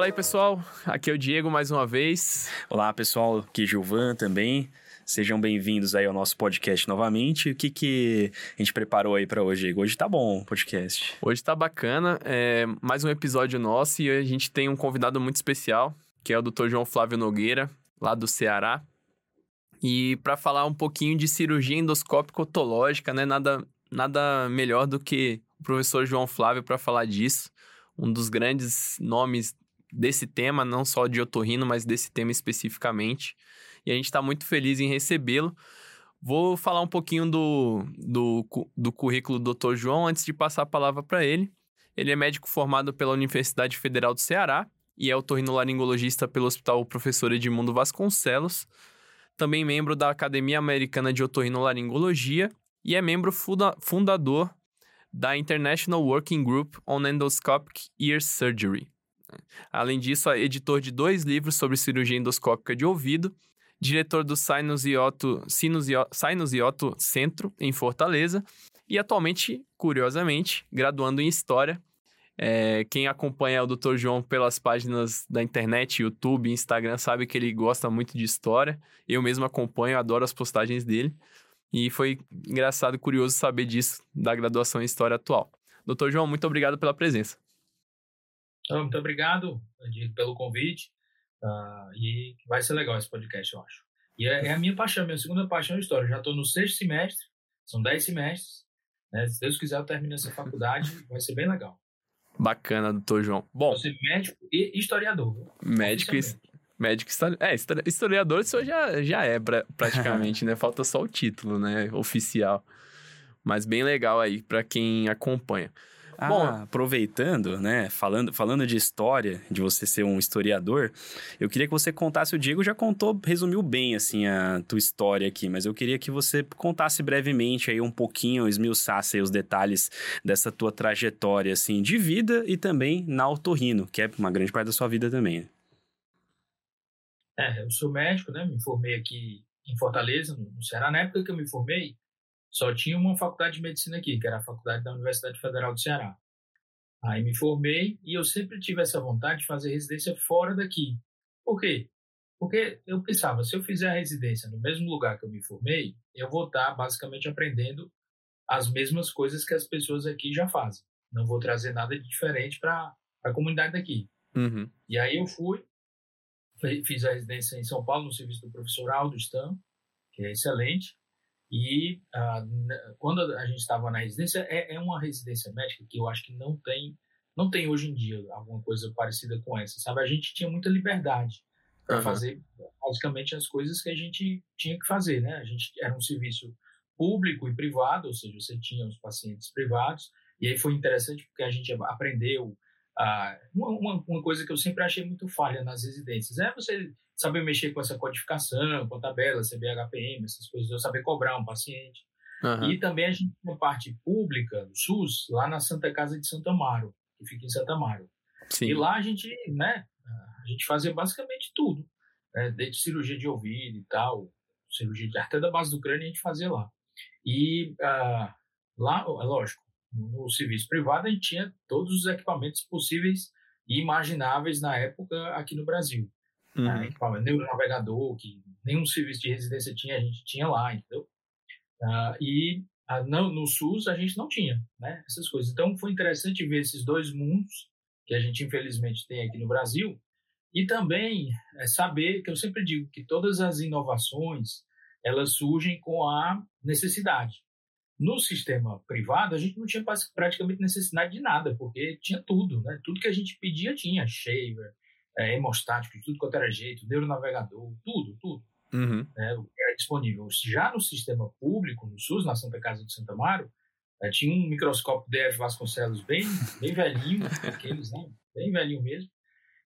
Fala aí, pessoal. Aqui é o Diego mais uma vez. Olá, pessoal. Aqui é Gilvan também. Sejam bem-vindos aí ao nosso podcast novamente. O que, que a gente preparou aí para hoje? Hoje tá bom o podcast. Hoje tá bacana. É mais um episódio nosso e a gente tem um convidado muito especial, que é o Dr. João Flávio Nogueira, lá do Ceará. E para falar um pouquinho de cirurgia endoscópica otológica, né? Nada, nada melhor do que o professor João Flávio para falar disso. Um dos grandes nomes desse tema, não só de otorrino, mas desse tema especificamente e a gente está muito feliz em recebê-lo. Vou falar um pouquinho do, do, do currículo do Dr. João antes de passar a palavra para ele. Ele é médico formado pela Universidade Federal do Ceará e é otorrinolaringologista pelo Hospital Professor Edmundo Vasconcelos. Também membro da Academia Americana de Otorrinolaringologia e é membro funda fundador da International Working Group on Endoscopic Ear Surgery. Além disso, é editor de dois livros sobre cirurgia endoscópica de ouvido diretor do Sinus e Otto, Centro, em Fortaleza, e atualmente, curiosamente, graduando em História. É, quem acompanha o Dr. João pelas páginas da internet, YouTube, Instagram, sabe que ele gosta muito de História. Eu mesmo acompanho, adoro as postagens dele. E foi engraçado e curioso saber disso, da graduação em História atual. Doutor João, muito obrigado pela presença. Muito obrigado pelo convite. Uh, e vai ser legal esse podcast, eu acho. E é, é a minha paixão, minha segunda paixão é história. já estou no sexto semestre, são dez semestres. Né? Se Deus quiser, eu termino essa faculdade, vai ser bem legal. Bacana, doutor João. Bom, Você médico e historiador. Médico e médico é, historiador isso já, já é pra, praticamente, né? Falta só o título, né? Oficial. Mas bem legal aí para quem acompanha. Ah, Bom, aproveitando, né, falando, falando de história, de você ser um historiador, eu queria que você contasse, o Diego já contou, resumiu bem, assim, a tua história aqui, mas eu queria que você contasse brevemente aí um pouquinho, esmiuçasse aí os detalhes dessa tua trajetória, assim, de vida e também na Autorrino, que é uma grande parte da sua vida também. Né? É, eu sou médico, né, me formei aqui em Fortaleza, no Ceará. Na época que eu me formei, só tinha uma faculdade de medicina aqui, que era a faculdade da Universidade Federal do Ceará. Aí me formei e eu sempre tive essa vontade de fazer residência fora daqui. Por quê? Porque eu pensava, se eu fizer a residência no mesmo lugar que eu me formei, eu vou estar basicamente aprendendo as mesmas coisas que as pessoas aqui já fazem. Não vou trazer nada de diferente para a comunidade daqui. Uhum. E aí eu fui, fiz a residência em São Paulo, no serviço do professor Aldo Stam, que é excelente. E uh, quando a gente estava na residência, é, é, uma residência médica que eu acho que não tem, não tem hoje em dia alguma coisa parecida com essa, sabe? A gente tinha muita liberdade para uhum. fazer basicamente as coisas que a gente tinha que fazer, né? A gente era um serviço público e privado, ou seja, você tinha os pacientes privados, e aí foi interessante porque a gente aprendeu ah, uma, uma, coisa que eu sempre achei muito falha nas residências é você saber mexer com essa codificação, com a tabela, CBHPM, essas coisas, eu saber cobrar um paciente. Uhum. E também a gente tem uma parte pública do SUS lá na Santa Casa de Santa Amaro, que fica em Santa Amaro. Sim. E lá a gente, né, a gente fazia basicamente tudo, né, desde cirurgia de ouvido e tal, cirurgia de até da base do crânio a gente fazia lá. E uh, lá, é lógico, no serviço privado a gente tinha todos os equipamentos possíveis e imagináveis na época aqui no Brasil. Uhum. Né? Neuronavegador, que nenhum serviço de residência tinha, a gente tinha lá, entendeu? Uh, e uh, no, no, SUS a gente não tinha, né? Essas coisas. Então foi interessante ver esses dois mundos que a gente infelizmente tem aqui no Brasil e também é, saber que eu sempre digo que todas as inovações elas surgem com a necessidade. No sistema privado, a gente não tinha praticamente necessidade de nada, porque tinha tudo, né? Tudo que a gente pedia tinha, shaver, é, hemostático, tudo quanto era jeito, neuronavegador, tudo, tudo. Uhum. Né, era disponível. Já no sistema público, no SUS, na Santa Casa de Santa Amaro, é, tinha um microscópio DF Vasconcelos bem, bem velhinho, aqueles, né? Bem velhinho mesmo.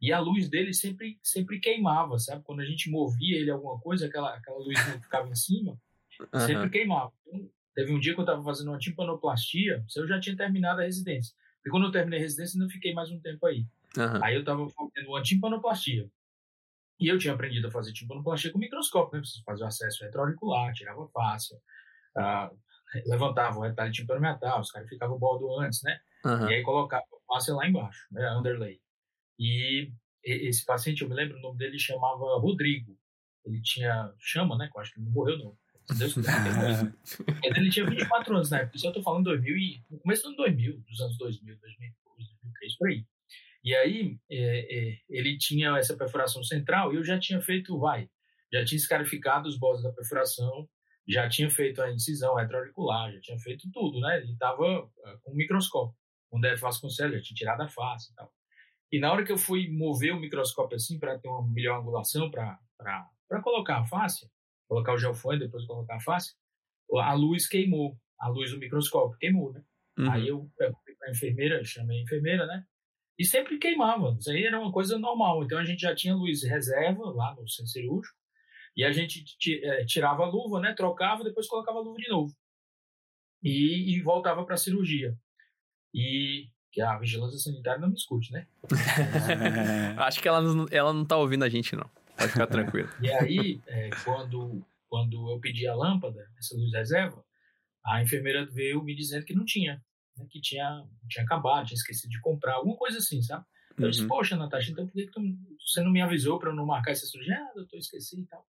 E a luz dele sempre, sempre queimava, sabe? Quando a gente movia ele alguma coisa, aquela, aquela luz que ficava em cima, uhum. sempre queimava. Então, Teve um dia que eu estava fazendo uma timpanoplastia, eu já tinha terminado a residência. E quando eu terminei a residência, não fiquei mais um tempo aí. Uhum. Aí eu estava fazendo uma timpanoplastia. E eu tinha aprendido a fazer timpanoplastia com microscópio, né? Você fazia o acesso retroauricular, tirava fácil, uh, levantava o retalho timpanometal, os caras ficavam o bordo antes, né? Uhum. E aí colocava a face lá embaixo, né? Underlay. E esse paciente, eu me lembro, o nome dele chamava Rodrigo. Ele tinha, chama, né? Eu acho que ele não morreu, não. Deus Mas ele tinha 24 anos na época. Isso eu tô falando 2000 e, no começo do ano 2000, dos anos 2000, 2002, 2003, por aí. E aí, é, é, ele tinha essa perfuração central e eu já tinha feito, vai, já tinha escarificado os bordos da perfuração, já tinha feito a incisão retroauricular, já tinha feito tudo, né? Ele estava uh, com um microscópio, com o Vasconcelos, já tinha tirado a face e tal. E na hora que eu fui mover o microscópio assim para ter uma melhor angulação para colocar a face, colocar o gelfone, depois colocar a face, a luz queimou, a luz do microscópio queimou, né? Uhum. Aí eu perguntei para a enfermeira, chamei a enfermeira, né? E sempre queimava, isso aí era uma coisa normal. Então a gente já tinha luz reserva lá no centro cirúrgico, e a gente é, tirava a luva, né? Trocava, depois colocava a luva de novo. E, e voltava para a cirurgia. E que a vigilância sanitária não me escute, né? Acho que ela não, ela não tá ouvindo a gente, não. Pode ficar tranquilo. e aí, é, quando, quando eu pedi a lâmpada, essa luz reserva, a enfermeira veio me dizendo que não tinha, né, que tinha, tinha acabado, tinha esquecido de comprar, alguma coisa assim, sabe? Eu uhum. disse, poxa, Natasha, então por que, que tu, você não me avisou para eu não marcar essa cirurgia? Ah, doutor, esqueci e tal.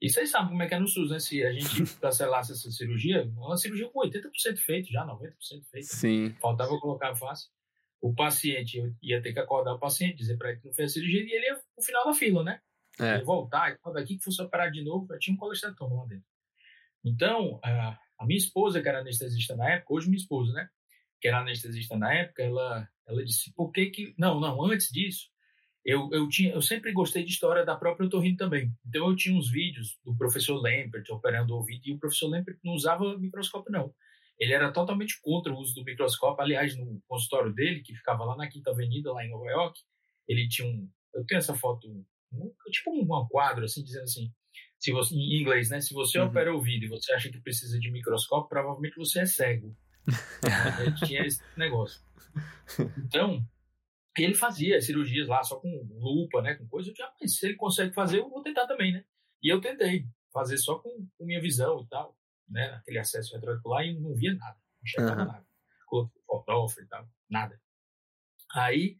E vocês sabem como é que é no SUS, né? Se a gente cancelasse essa cirurgia, uma cirurgia com 80% feito já, 90% feito. Sim. Faltava colocar a face. O paciente ia ter que acordar o paciente, dizer para ele que não fez a cirurgia e ele ia no final da fila, né? É. voltar e daqui que fosse operar de novo, eu tinha um colesterol lá dentro. Então, a, a minha esposa, que era anestesista na época, hoje minha esposa, né? Que era anestesista na época, ela, ela disse, por que que... Não, não, antes disso, eu, eu, tinha, eu sempre gostei de história da própria otorrino também. Então, eu tinha uns vídeos do professor Lempert operando o ouvido, e o professor Lempert não usava microscópio, não. Ele era totalmente contra o uso do microscópio. Aliás, no consultório dele, que ficava lá na Quinta Avenida, lá em Nova York, ele tinha um... Eu tenho essa foto tipo um quadro assim dizendo assim se você em inglês né se você uhum. opera o ouvido e você acha que precisa de microscópio provavelmente você é cego tinha esse negócio então ele fazia cirurgias lá só com lupa né com coisa eu já mas se ele consegue fazer eu vou tentar também né e eu tentei fazer só com, com minha visão e tal né aquele acesso retroauricular e não via nada não enxergava uhum. nada coloquei fotógrafo e tal nada aí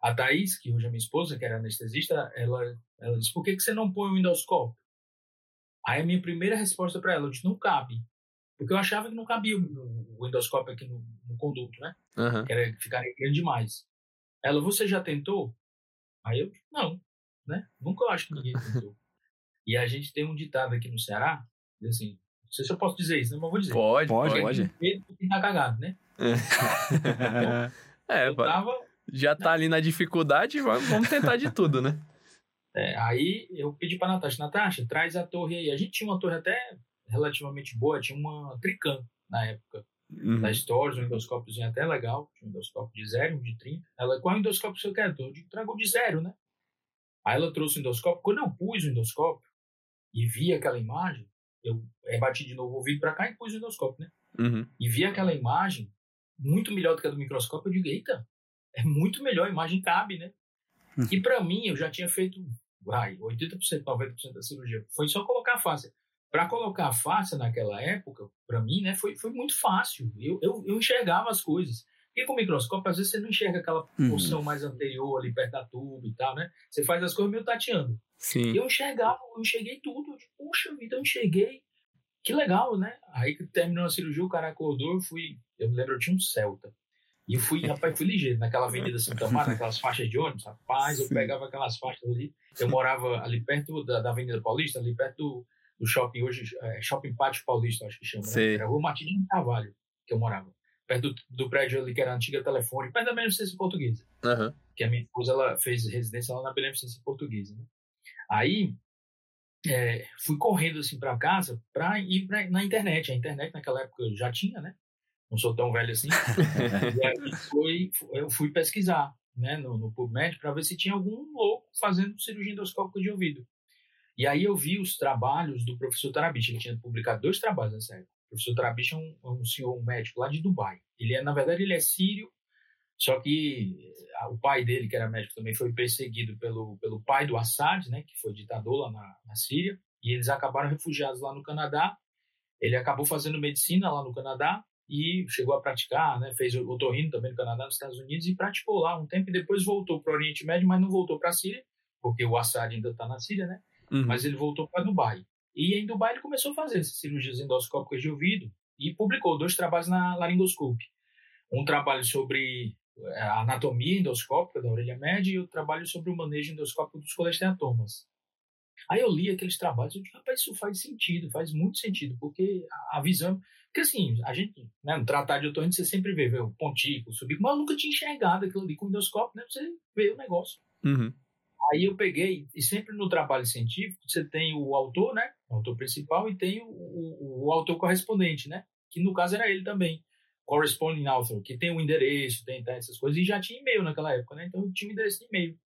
a Thaís, que hoje é minha esposa, que era anestesista, ela, ela disse: por que, que você não põe o endoscópio? Aí a minha primeira resposta para ela, eu disse: não cabe. Porque eu achava que não cabia o, endoscópio aqui no, no conduto, né? Uhum. Que era ficar grande demais. Ela, você já tentou? Aí eu, não, né? Nunca eu acho que ninguém tentou. e a gente tem um ditado aqui no Ceará, assim, não sei se eu posso dizer isso, né? mas vou dizer. Pode, pode. pode. Medo tá cagado, né? é, eu tava já tá ali na dificuldade, vamos tentar de tudo, né? É, aí eu pedi pra Natasha, Natasha, traz a torre aí. A gente tinha uma torre até relativamente boa, tinha uma Trican na época. Uhum. Da Stories, um endoscópiozinho até legal, um endoscópio de zero, um de 30. Ela, qual endoscópio você quer? Eu trago de zero, né? Aí ela trouxe o endoscópio. Quando eu pus o endoscópio e vi aquela imagem, eu é, bati de novo o ouvido para cá e pus o endoscópio, né? Uhum. E vi aquela imagem muito melhor do que a do microscópio. Eu digo, eita, é muito melhor, a imagem cabe, né? Hum. E para mim, eu já tinha feito vai, 80%, 90% da cirurgia. Foi só colocar a face. Para colocar a face naquela época, para mim, né, foi, foi muito fácil. Eu, eu, eu enxergava as coisas. Porque com o microscópio, às vezes você não enxerga aquela uhum. porção mais anterior ali perto da tuba e tal, né? Você faz as coisas meio tateando. Sim. Eu enxergava, eu enxerguei tudo. Puxa vida, eu enxerguei. Que legal, né? Aí que terminou a cirurgia, o cara acordou, eu fui. Eu me lembro, eu tinha um Celta. E eu fui, rapaz, fui ligeiro, naquela avenida Santa Marta, naquelas faixas de ônibus, rapaz, eu Sim. pegava aquelas faixas ali. Eu morava ali perto da, da Avenida Paulista, ali perto do, do shopping, hoje, é, Shopping Pátio Paulista, acho que chama, né? Era Rua Martins de Carvalho, que eu morava. Perto do, do, prédio ali, que era a antiga telefone, perto da Beneficência Portuguesa. Uhum. Que a minha esposa, ela fez residência lá na Beneficência Portuguesa, né? Aí, é, fui correndo assim para casa para ir pra, na internet. A internet naquela época já tinha, né? não sou tão velho assim. e aí foi, eu fui pesquisar né, no, no PubMed para ver se tinha algum louco fazendo cirurgia endoscópica de ouvido. E aí eu vi os trabalhos do professor Tarabicha, ele tinha publicado dois trabalhos nessa época. O professor Tarabicha é um, é um senhor um médico lá de Dubai. Ele é, na verdade, ele é sírio, só que o pai dele, que era médico também, foi perseguido pelo, pelo pai do Assad, né, que foi ditador lá na, na Síria, e eles acabaram refugiados lá no Canadá. Ele acabou fazendo medicina lá no Canadá, e chegou a praticar, né? Fez o otorrino também no Canadá, nos Estados Unidos e praticou lá um tempo e depois voltou para o Oriente Médio, mas não voltou para a Síria, porque o Assad ainda está na Síria, né? Uhum. Mas ele voltou para Dubai. E em Dubai ele começou a fazer essas cirurgias endoscópicas de ouvido e publicou dois trabalhos na laringoscopia. Um trabalho sobre é, a anatomia endoscópica da orelha média e outro trabalho sobre o manejo endoscópico dos colesteatomas. Aí eu li aqueles trabalhos e disse, rapaz, isso faz sentido, faz muito sentido, porque a visão... Porque assim, a gente, né, no tratado de otorrino, você sempre vê, vê o pontico, o subico, mas eu nunca tinha enxergado aquilo ali com o endoscópio, né? Você vê o negócio. Uhum. Aí eu peguei, e sempre no trabalho científico, você tem o autor, né? O autor principal, e tem o, o, o autor correspondente, né? Que no caso era ele também. Corresponding author, que tem um endereço, tem tá, essas coisas, e já tinha e-mail naquela época, né? Então eu tinha um endereço de e-mail.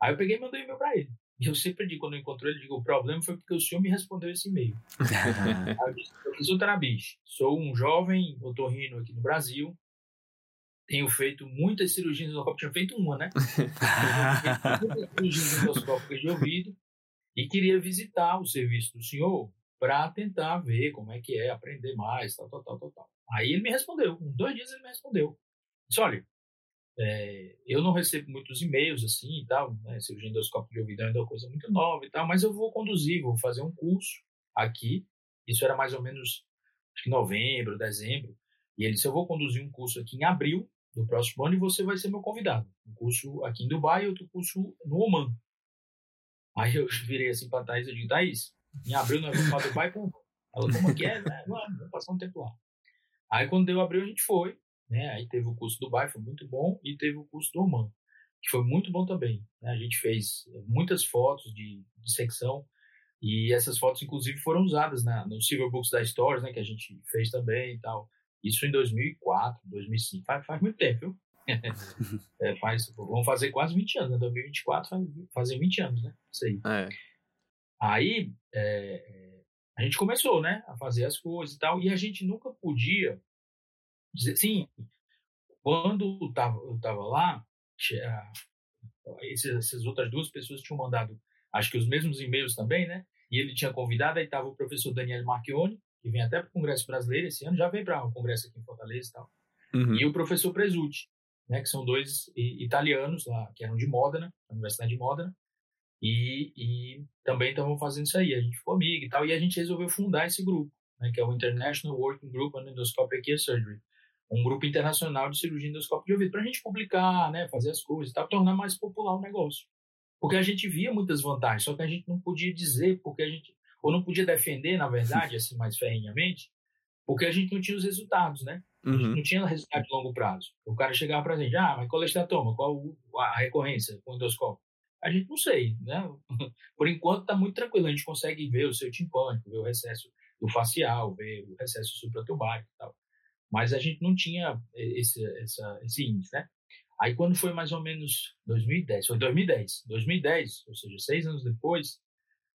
Aí eu peguei e mandei e-mail para ele. E eu sempre digo, quando eu encontro ele, digo, o problema foi porque o senhor me respondeu esse e-mail. Aí eu disse, professor Tarabiche, sou um jovem otorrino aqui no Brasil, tenho feito muitas cirurgias endoscópicas, tinha feito uma, né? muitas cirurgias endoscópicas de ouvido e queria visitar o serviço do senhor para tentar ver como é que é, aprender mais, tal, tal, tal, tal, tal. Aí ele me respondeu, em dois dias ele me respondeu. Disse, olha, é, eu não recebo muitos e-mails assim e tal, né? Cirurgia endoscópica de ouvido é uma coisa muito nova e tal, mas eu vou conduzir, vou fazer um curso aqui. Isso era mais ou menos acho que novembro, dezembro. E ele disse: Eu vou conduzir um curso aqui em abril do próximo ano e você vai ser meu convidado. Um curso aqui em Dubai e outro curso no Oman. Aí eu virei assim para Thaís e digo: Thaís, em abril nós vamos para Dubai com Ela, como que é? Né? Vamos passar um tempo lá. Aí quando deu abril a gente foi. Né? Aí teve o curso do Dubai, foi muito bom, e teve o curso do Oman, que foi muito bom também. Né? A gente fez muitas fotos de, de secção, e essas fotos, inclusive, foram usadas na, no Silver Books da Stories, né, que a gente fez também e tal. Isso em 2004, 2005. Faz, faz muito tempo, viu? é, faz, vamos fazer quase 20 anos, né? 2024 faz, fazer 20 anos, né? Isso aí. É. Aí é, é, a gente começou, né? A fazer as coisas e tal, e a gente nunca podia dizer, sim, quando eu estava eu tava lá, essas outras duas pessoas tinham mandado, acho que os mesmos e-mails também, né? E ele tinha convidado, aí estava o professor Daniel Marchione, que vem até para o Congresso Brasileiro esse ano, já veio para o Congresso aqui em Fortaleza e tal. Uhum. E o professor Presutti, né, que são dois italianos lá, que eram de Modena, da Universidade de Modena, e, e também estavam fazendo isso aí. A gente ficou amigo e tal, e a gente resolveu fundar esse grupo, né, que é o International Working Group on Endoscopic Ear Surgery, um grupo internacional de cirurgia endoscópica de ouvido, para a gente publicar, né, fazer as coisas e tal, tornar mais popular o negócio. Porque a gente via muitas vantagens, só que a gente não podia dizer, porque a gente, ou não podia defender, na verdade, assim, mais ferrenhamente, porque a gente não tinha os resultados, né? Uhum. Não tinha resultado de longo prazo. O cara chegava para a gente, ah, mas colestatoma, qual a recorrência com endoscópio? A gente não sei, né? Por enquanto está muito tranquilo, a gente consegue ver o seu timpânico, ver o recesso do facial, ver o recesso supraturbárico e tal. Mas a gente não tinha esse, essa, esse índice, né? Aí quando foi mais ou menos 2010, foi 2010, 2010, ou seja, seis anos depois,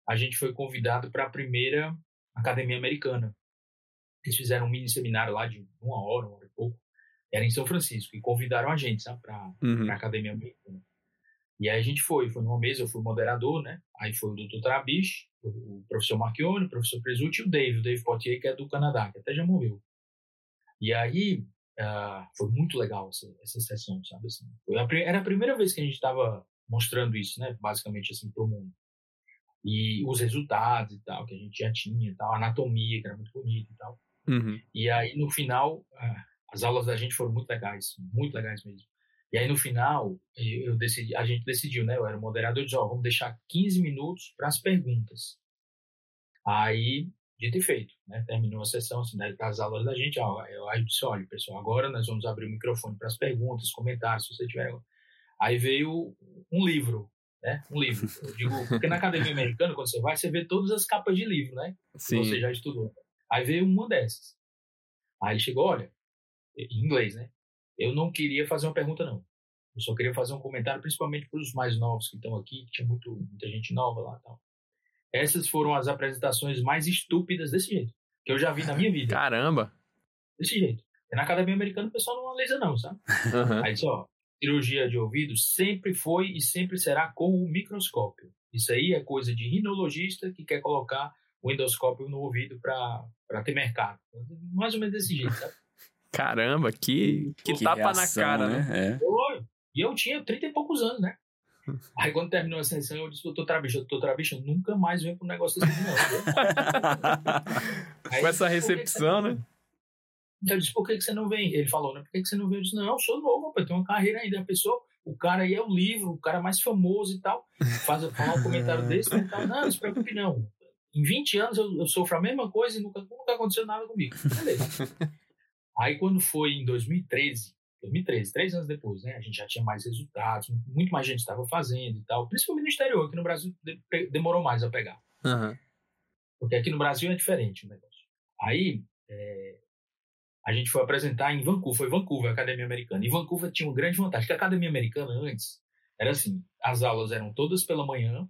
a gente foi convidado para a primeira academia americana. Eles fizeram um mini seminário lá de uma hora, uma hora e pouco, era em São Francisco, e convidaram a gente, sabe, para uhum. a academia americana. E aí a gente foi, foi numa mesa, eu fui moderador, né? Aí foi o Dr. Tarabish, o professor Marchione, o professor Presutti e o Dave, o Dave Potier, que é do Canadá, que até já morreu. E aí uh, foi muito legal essa, essa sessão, sabe? Assim, a, era a primeira vez que a gente estava mostrando isso, né? Basicamente assim para o mundo. E os resultados e tal que a gente já tinha, tal, a anatomia que era muito bonita e tal. Uhum. E aí no final uh, as aulas da gente foram muito legais, muito legais mesmo. E aí no final eu decidi, a gente decidiu, né? Eu era o moderador, eu disse, ó, vamos deixar 15 minutos para as perguntas. Aí dito e feito, né? Terminou a sessão, assim, das aulas da gente, ó, eu aí disse, olha, pessoal, agora nós vamos abrir o microfone para as perguntas, comentários, se você tiver... Aí veio um livro, né? Um livro. Eu digo, porque na academia americana, quando você vai, você vê todas as capas de livro, né? Sim. Que você já estudou. Aí veio uma dessas. Aí ele chegou, olha, em inglês, né? Eu não queria fazer uma pergunta, não. Eu só queria fazer um comentário, principalmente para os mais novos que estão aqui, que tinha muito, muita gente nova lá e tal. Essas foram as apresentações mais estúpidas desse jeito que eu já vi na minha vida. Caramba! Desse jeito. E na academia americana o pessoal não analisa não, sabe? Uhum. Aí só, cirurgia de ouvido sempre foi e sempre será com o microscópio. Isso aí é coisa de rinologista que quer colocar o endoscópio no ouvido para ter mercado. Mais ou menos desse jeito, sabe? Caramba, que, que, que tapa reação, na cara, né? né? É. E eu tinha 30 e poucos anos, né? Aí quando terminou a sessão, eu disse, doutor Trabicho, doutor Trabicho, nunca mais venho para um negócio assim, não. Com essa recepção, né? Eu disse, por que, que você não vem? Ele falou, né? Por que, que você não vem? Eu disse, não, eu sou novo, eu tenho uma carreira ainda. A pessoa, o cara aí é o livro, o cara mais famoso e tal. Faz, um comentário desse e tal. Não, não se preocupe não. Em 20 anos eu, eu sofro a mesma coisa e nunca, nunca aconteceu nada comigo. Beleza. aí quando foi em 2013, 2013, três anos depois, né? A gente já tinha mais resultados, muito mais gente estava fazendo e tal. Principalmente no exterior, aqui no Brasil demorou mais a pegar. Uhum. Porque aqui no Brasil é diferente o negócio. Aí, é, a gente foi apresentar em Vancouver, foi Vancouver, a Academia Americana. E Vancouver tinha uma grande vantagem, que a Academia Americana antes era assim, as aulas eram todas pela manhã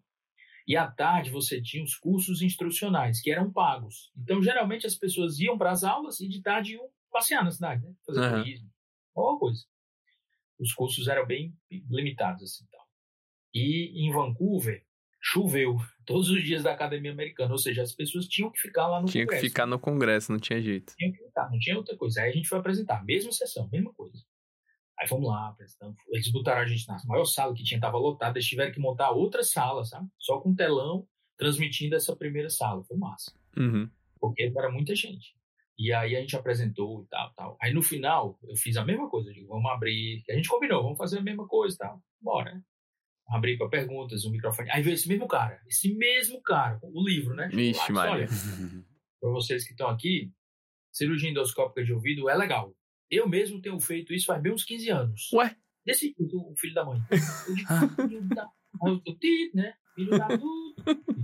e à tarde você tinha os cursos instrucionais, que eram pagos. Então, geralmente as pessoas iam para as aulas e de tarde iam passear na cidade, né? Fazer uhum. turismo qualquer coisa. Os cursos eram bem limitados assim, tal. E em Vancouver choveu todos os dias da academia americana, ou seja, as pessoas tinham que ficar lá no tinha congresso. Tinha que ficar no congresso, não tinha jeito. Tinha que ficar, não tinha outra coisa. Aí a gente foi apresentar, mesma sessão, mesma coisa. Aí fomos lá, apresentando. Eles botaram a gente na maior sala que tinha, estava lotada, eles tiveram que montar outra sala, sabe? Só com telão, transmitindo essa primeira sala. Foi massa. Uhum. Porque era muita gente. E aí a gente apresentou e tal, tal. Aí no final, eu fiz a mesma coisa. Digo, vamos abrir. A gente combinou, vamos fazer a mesma coisa e tal. Bora, né? Abri para perguntas, o microfone. Aí veio esse mesmo cara, esse mesmo cara, o livro, né? Vixe, Maria. Olha, para vocês que estão aqui, cirurgia endoscópica de ouvido é legal. Eu mesmo tenho feito isso faz bem uns 15 anos. Ué? Desse o filho da mãe. Filho da... Eu, né? Filho da.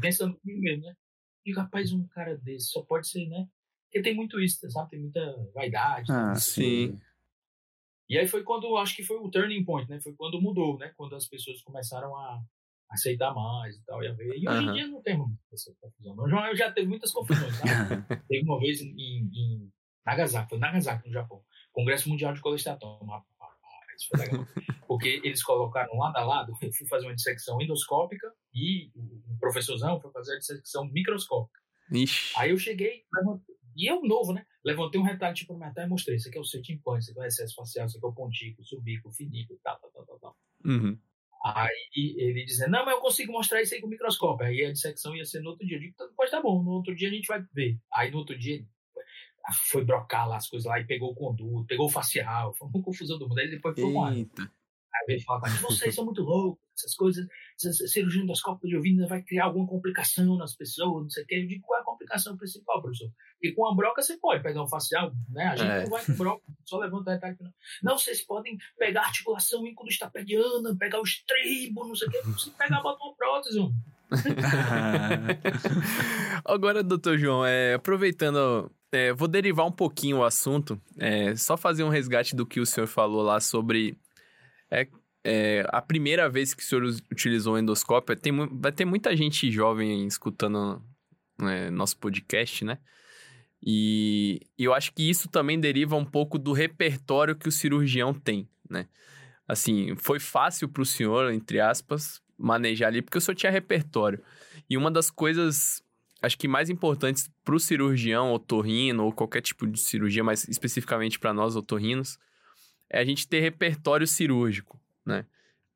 Pensando comigo mesmo, né? Digo, rapaz, um cara desse só pode ser, né? Porque tem muito isso, sabe? Tem muita vaidade. Ah, sim. E aí foi quando, acho que foi o turning point, né? Foi quando mudou, né? Quando as pessoas começaram a aceitar mais e tal, e a ver. E hoje em dia não tem essa confusão. Eu já, eu já teve muitas confusões, sabe? teve uma vez em, em Nagasaki, foi Nagasaki, no Japão, Congresso Mundial de. Isso foi legal. Porque eles colocaram lado a lado, eu fui fazer uma dissecção endoscópica e o professorzão foi fazer a dissecção microscópica. Ixi. Aí eu cheguei, e eu novo, né? Levantei um retalho tipo metal e mostrei. Isso aqui é o seu timpano, isso aqui é o excesso facial, isso aqui é o pontico, o subico, o finico, tal, tal, tal, tal. Uhum. Aí ele dizendo, não, mas eu consigo mostrar isso aí com o microscópio. Aí a dissecção ia ser no outro dia. Eu digo, então, pode tá bom, no outro dia a gente vai ver. Aí no outro dia foi brocar lá as coisas lá e pegou o conduto, pegou o facial, foi uma confusão do mundo. Aí depois foi um Aí veio falar, mas vocês são muito loucos, essas coisas, essa cirurgia endoscópica de ouvido vai criar alguma complicação nas pessoas, não sei o que. Eu digo, qual é a complicação principal, professor? Porque com a broca você pode pegar um facial, né? A gente é. não vai com broca, só levanta o retalho. Não. não, vocês podem pegar a articulação incudistapediana, pegar o estribo, não sei o que. Você pegar, bota uma prótese, mano. Agora, doutor João, é, aproveitando, é, vou derivar um pouquinho o assunto, é, só fazer um resgate do que o senhor falou lá sobre é, é, a primeira vez que o senhor utilizou endoscópio, tem, vai ter muita gente jovem escutando né, nosso podcast, né? E, e, eu acho que isso também deriva um pouco do repertório que o cirurgião tem, né? Assim, foi fácil para o senhor, entre aspas, manejar ali, porque o senhor tinha repertório. E uma das coisas, acho que mais importantes para o cirurgião otorrino ou qualquer tipo de cirurgia, mas especificamente para nós otorrinos, é a gente ter repertório cirúrgico, né?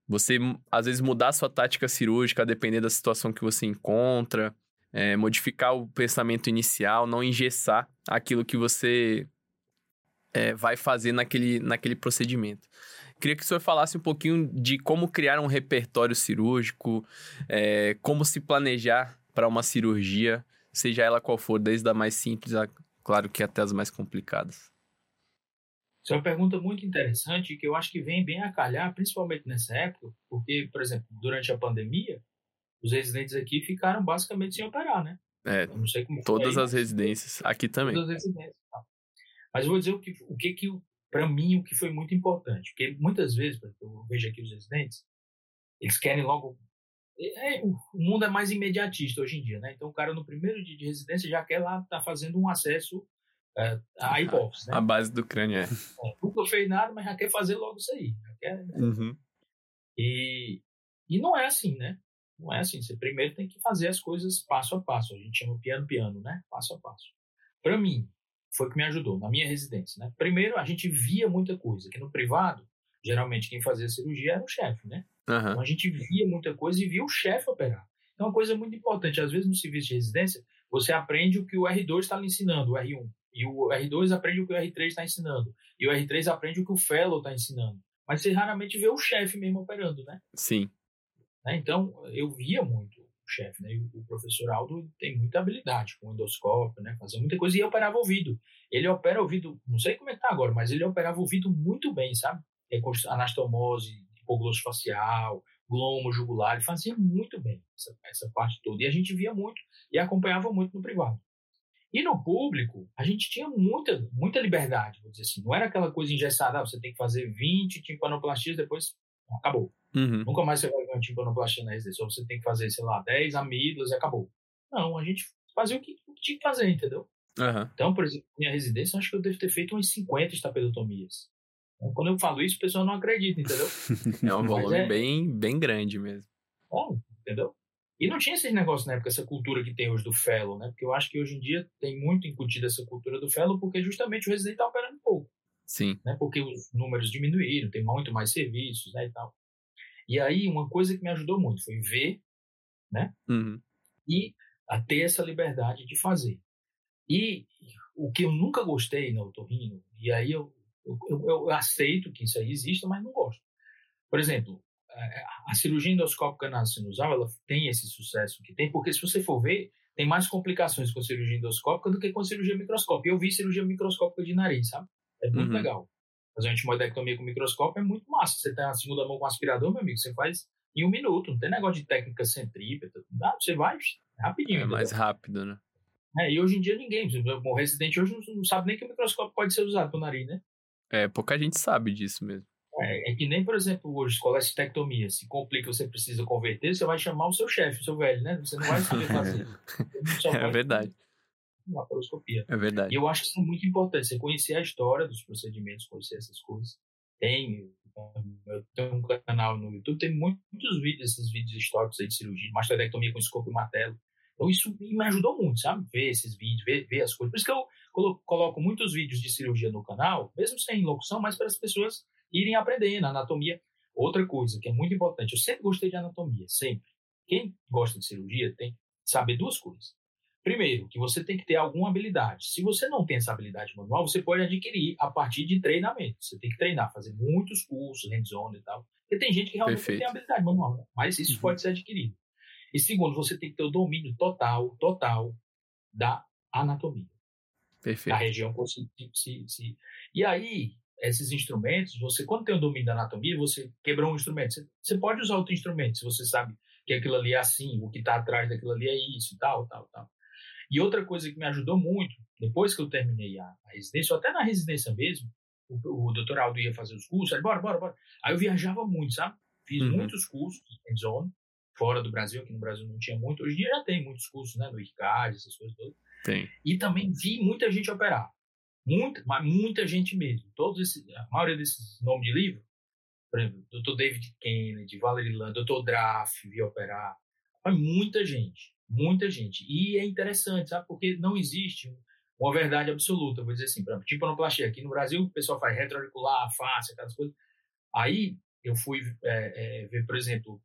Você, às vezes, mudar sua tática cirúrgica, depender da situação que você encontra, é, modificar o pensamento inicial, não engessar aquilo que você é, vai fazer naquele, naquele procedimento. Queria que o senhor falasse um pouquinho de como criar um repertório cirúrgico, é, como se planejar para uma cirurgia, seja ela qual for, desde a mais simples, a, claro que até as mais complicadas. Isso é uma pergunta muito interessante que eu acho que vem bem a calhar, principalmente nessa época, porque, por exemplo, durante a pandemia, os residentes aqui ficaram basicamente sem operar, né? É, eu não sei como todas aí, as residências, aqui também. Todas as residências. Tá. Mas eu vou dizer o que, o que, que para mim, o que foi muito importante. Porque muitas vezes, eu vejo aqui os residentes, eles querem logo. É, o mundo é mais imediatista hoje em dia, né? Então o cara no primeiro dia de residência já quer lá estar tá fazendo um acesso é, a hipófise, né? A base do crânio, é. é. Nunca fez nada, mas já quer fazer logo isso aí. Quer, né? uhum. e, e não é assim, né? Não é assim. Você primeiro tem que fazer as coisas passo a passo. A gente chama piano-piano, né? Passo a passo. Para mim, foi o que me ajudou na minha residência, né? Primeiro, a gente via muita coisa, que no privado, geralmente quem fazia cirurgia era o chefe, né? Uhum. Então a gente via muita coisa e via o chefe operar. Então, uma coisa muito importante, às vezes no serviço de residência, você aprende o que o R2 está lhe ensinando, o R1. E o R2 aprende o que o R3 está ensinando. E o R3 aprende o que o fellow está ensinando. Mas você raramente vê o chefe mesmo operando, né? Sim. Né? Então, eu via muito o chefe, né? E o professor Aldo tem muita habilidade com endoscópio, né? Fazer muita coisa. E operava ouvido. Ele opera ouvido, não sei como é que tá agora, mas ele operava ouvido muito bem, sabe? Anastomose, hipoglosso facial, glomo jugular, ele fazia muito bem essa, essa parte toda. E a gente via muito e acompanhava muito no privado. E no público, a gente tinha muita, muita liberdade, vou dizer assim. Não era aquela coisa engessada, ah, você tem que fazer 20 timpanoplastias, depois acabou. Uhum. Nunca mais você vai ver uma timpanoplastia na residência. Ou você tem que fazer, sei lá, 10 amígdalas e acabou. Não, a gente fazia o que, o que tinha que fazer, entendeu? Uhum. Então, por exemplo, minha residência, acho que eu devo ter feito umas 50 estapedotomias. Então, quando eu falo isso, o pessoal não acredita, entendeu? É um volume é... bem, bem grande mesmo. Bom, entendeu? E não tinha esse negócio na época, essa cultura que tem hoje do fellow, né? Porque eu acho que hoje em dia tem muito incutida essa cultura do fellow, porque justamente o residente está operando pouco. Sim. Né? Porque os números diminuíram, tem muito mais serviços, né, e tal. E aí, uma coisa que me ajudou muito foi ver, né? Uhum. E a ter essa liberdade de fazer. E o que eu nunca gostei na otorrino, e aí eu, eu, eu, eu aceito que isso aí exista, mas não gosto. Por exemplo, a cirurgia endoscópica na sinusal, ela tem esse sucesso que tem, porque se você for ver, tem mais complicações com a cirurgia endoscópica do que com a cirurgia microscópica. Eu vi cirurgia microscópica de nariz, sabe? É muito uhum. legal. Fazer uma timodectomia com microscópio é muito massa. Você tem a segunda mão com aspirador, meu amigo, você faz em um minuto. Não tem negócio de técnica centrípeta. Não, você vai rapidinho. É entendeu? mais rápido, né? É, e hoje em dia ninguém. O residente hoje não sabe nem que o microscópio pode ser usado para o nariz, né? É, pouca gente sabe disso mesmo. É, é, que nem, por exemplo, hoje, colestectomia. Se complica, você precisa converter, você vai chamar o seu chefe, o seu velho, né? Você não vai saber fazer. é verdade. Laparoscopia. É verdade. E eu acho que isso é muito importante, você conhecer a história dos procedimentos, conhecer essas coisas. Tem, eu tenho um canal no YouTube, tem muitos vídeos, esses vídeos históricos aí de cirurgia, mastectomia com escopo e martelo. Então isso me ajudou muito, sabe? Ver esses vídeos, ver, ver as coisas. Por isso que eu coloco muitos vídeos de cirurgia no canal, mesmo sem locução, mas para as pessoas irem aprendendo anatomia. Outra coisa que é muito importante, eu sempre gostei de anatomia, sempre. Quem gosta de cirurgia tem que saber duas coisas. Primeiro, que você tem que ter alguma habilidade. Se você não tem essa habilidade manual, você pode adquirir a partir de treinamento. Você tem que treinar, fazer muitos cursos, hands-on e tal. Porque tem gente que realmente Perfeito. tem habilidade manual, mas isso uhum. pode ser adquirido. E segundo, você tem que ter o domínio total, total da anatomia. Perfeito. Da região se, se, se... E aí, esses instrumentos, você quando tem o domínio da anatomia, você quebrou um instrumento, você, você pode usar outro instrumento, se você sabe que aquilo ali é assim, o que está atrás daquilo ali é isso, tal, tal, tal. E outra coisa que me ajudou muito, depois que eu terminei a, a residência, ou até na residência mesmo, o, o doutor Aldo ia fazer os cursos, aí bora, bora, bora. Aí eu viajava muito, sabe? Fiz uhum. muitos cursos em zone, fora do Brasil, aqui no Brasil não tinha muito. Hoje em dia já tem muitos cursos, né? No ICAD, essas coisas todas. Tem. E também vi muita gente operar. Muita, mas muita gente mesmo. Todos esses, a maioria desses nomes de livro, por exemplo, Dr. David Kennedy, Valerie Land, Dr. Draff, vi operar. Mas muita gente, muita gente. E é interessante, sabe? Porque não existe uma verdade absoluta. Vou dizer assim, por exemplo, timpanoplastia. Aqui no Brasil, o pessoal faz retroauricular, face, aquelas coisas. Aí eu fui é, é, ver, por exemplo,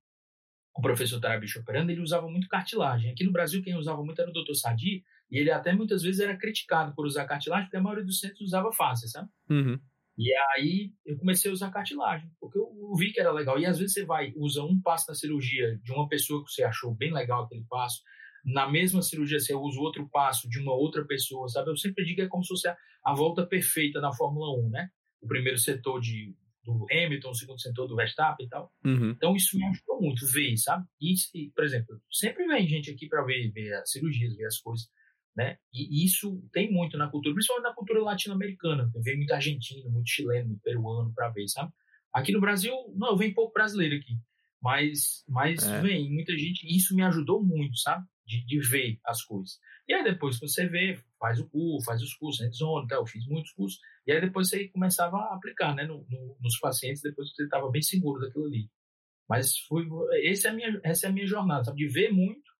o professor Tarabicho operando, ele usava muito cartilagem. Aqui no Brasil, quem usava muito era o Dr. Sadi, e ele até muitas vezes era criticado por usar cartilagem, porque a maioria dos centros usava face, sabe? Uhum. E aí eu comecei a usar cartilagem, porque eu vi que era legal. E às vezes você vai, usa um passo na cirurgia de uma pessoa que você achou bem legal aquele passo, na mesma cirurgia você usa outro passo de uma outra pessoa, sabe? Eu sempre digo que é como se fosse a, a volta perfeita na Fórmula 1, né? O primeiro setor de, do Hamilton, o segundo setor do Verstappen e tal. Uhum. Então isso me ajudou muito, ver, sabe? E, por exemplo, sempre vem gente aqui para ver, ver as cirurgias, ver as coisas. Né? E isso tem muito na cultura, principalmente na cultura latino-americana. Vem muito argentino, muito chileno, muito peruano para ver, sabe? Aqui no Brasil, não, vem pouco brasileiro aqui. Mas, mas é. vem muita gente. E isso me ajudou muito, sabe? De, de, ver as coisas. E aí depois que você vê, faz o curso, faz os cursos, hands-on, eu fiz muitos cursos. E aí depois você começava a aplicar, né? No, no, nos pacientes, depois que você estava bem seguro daquilo ali. Mas foi, esse é a minha, essa é a minha jornada, sabe? De ver muito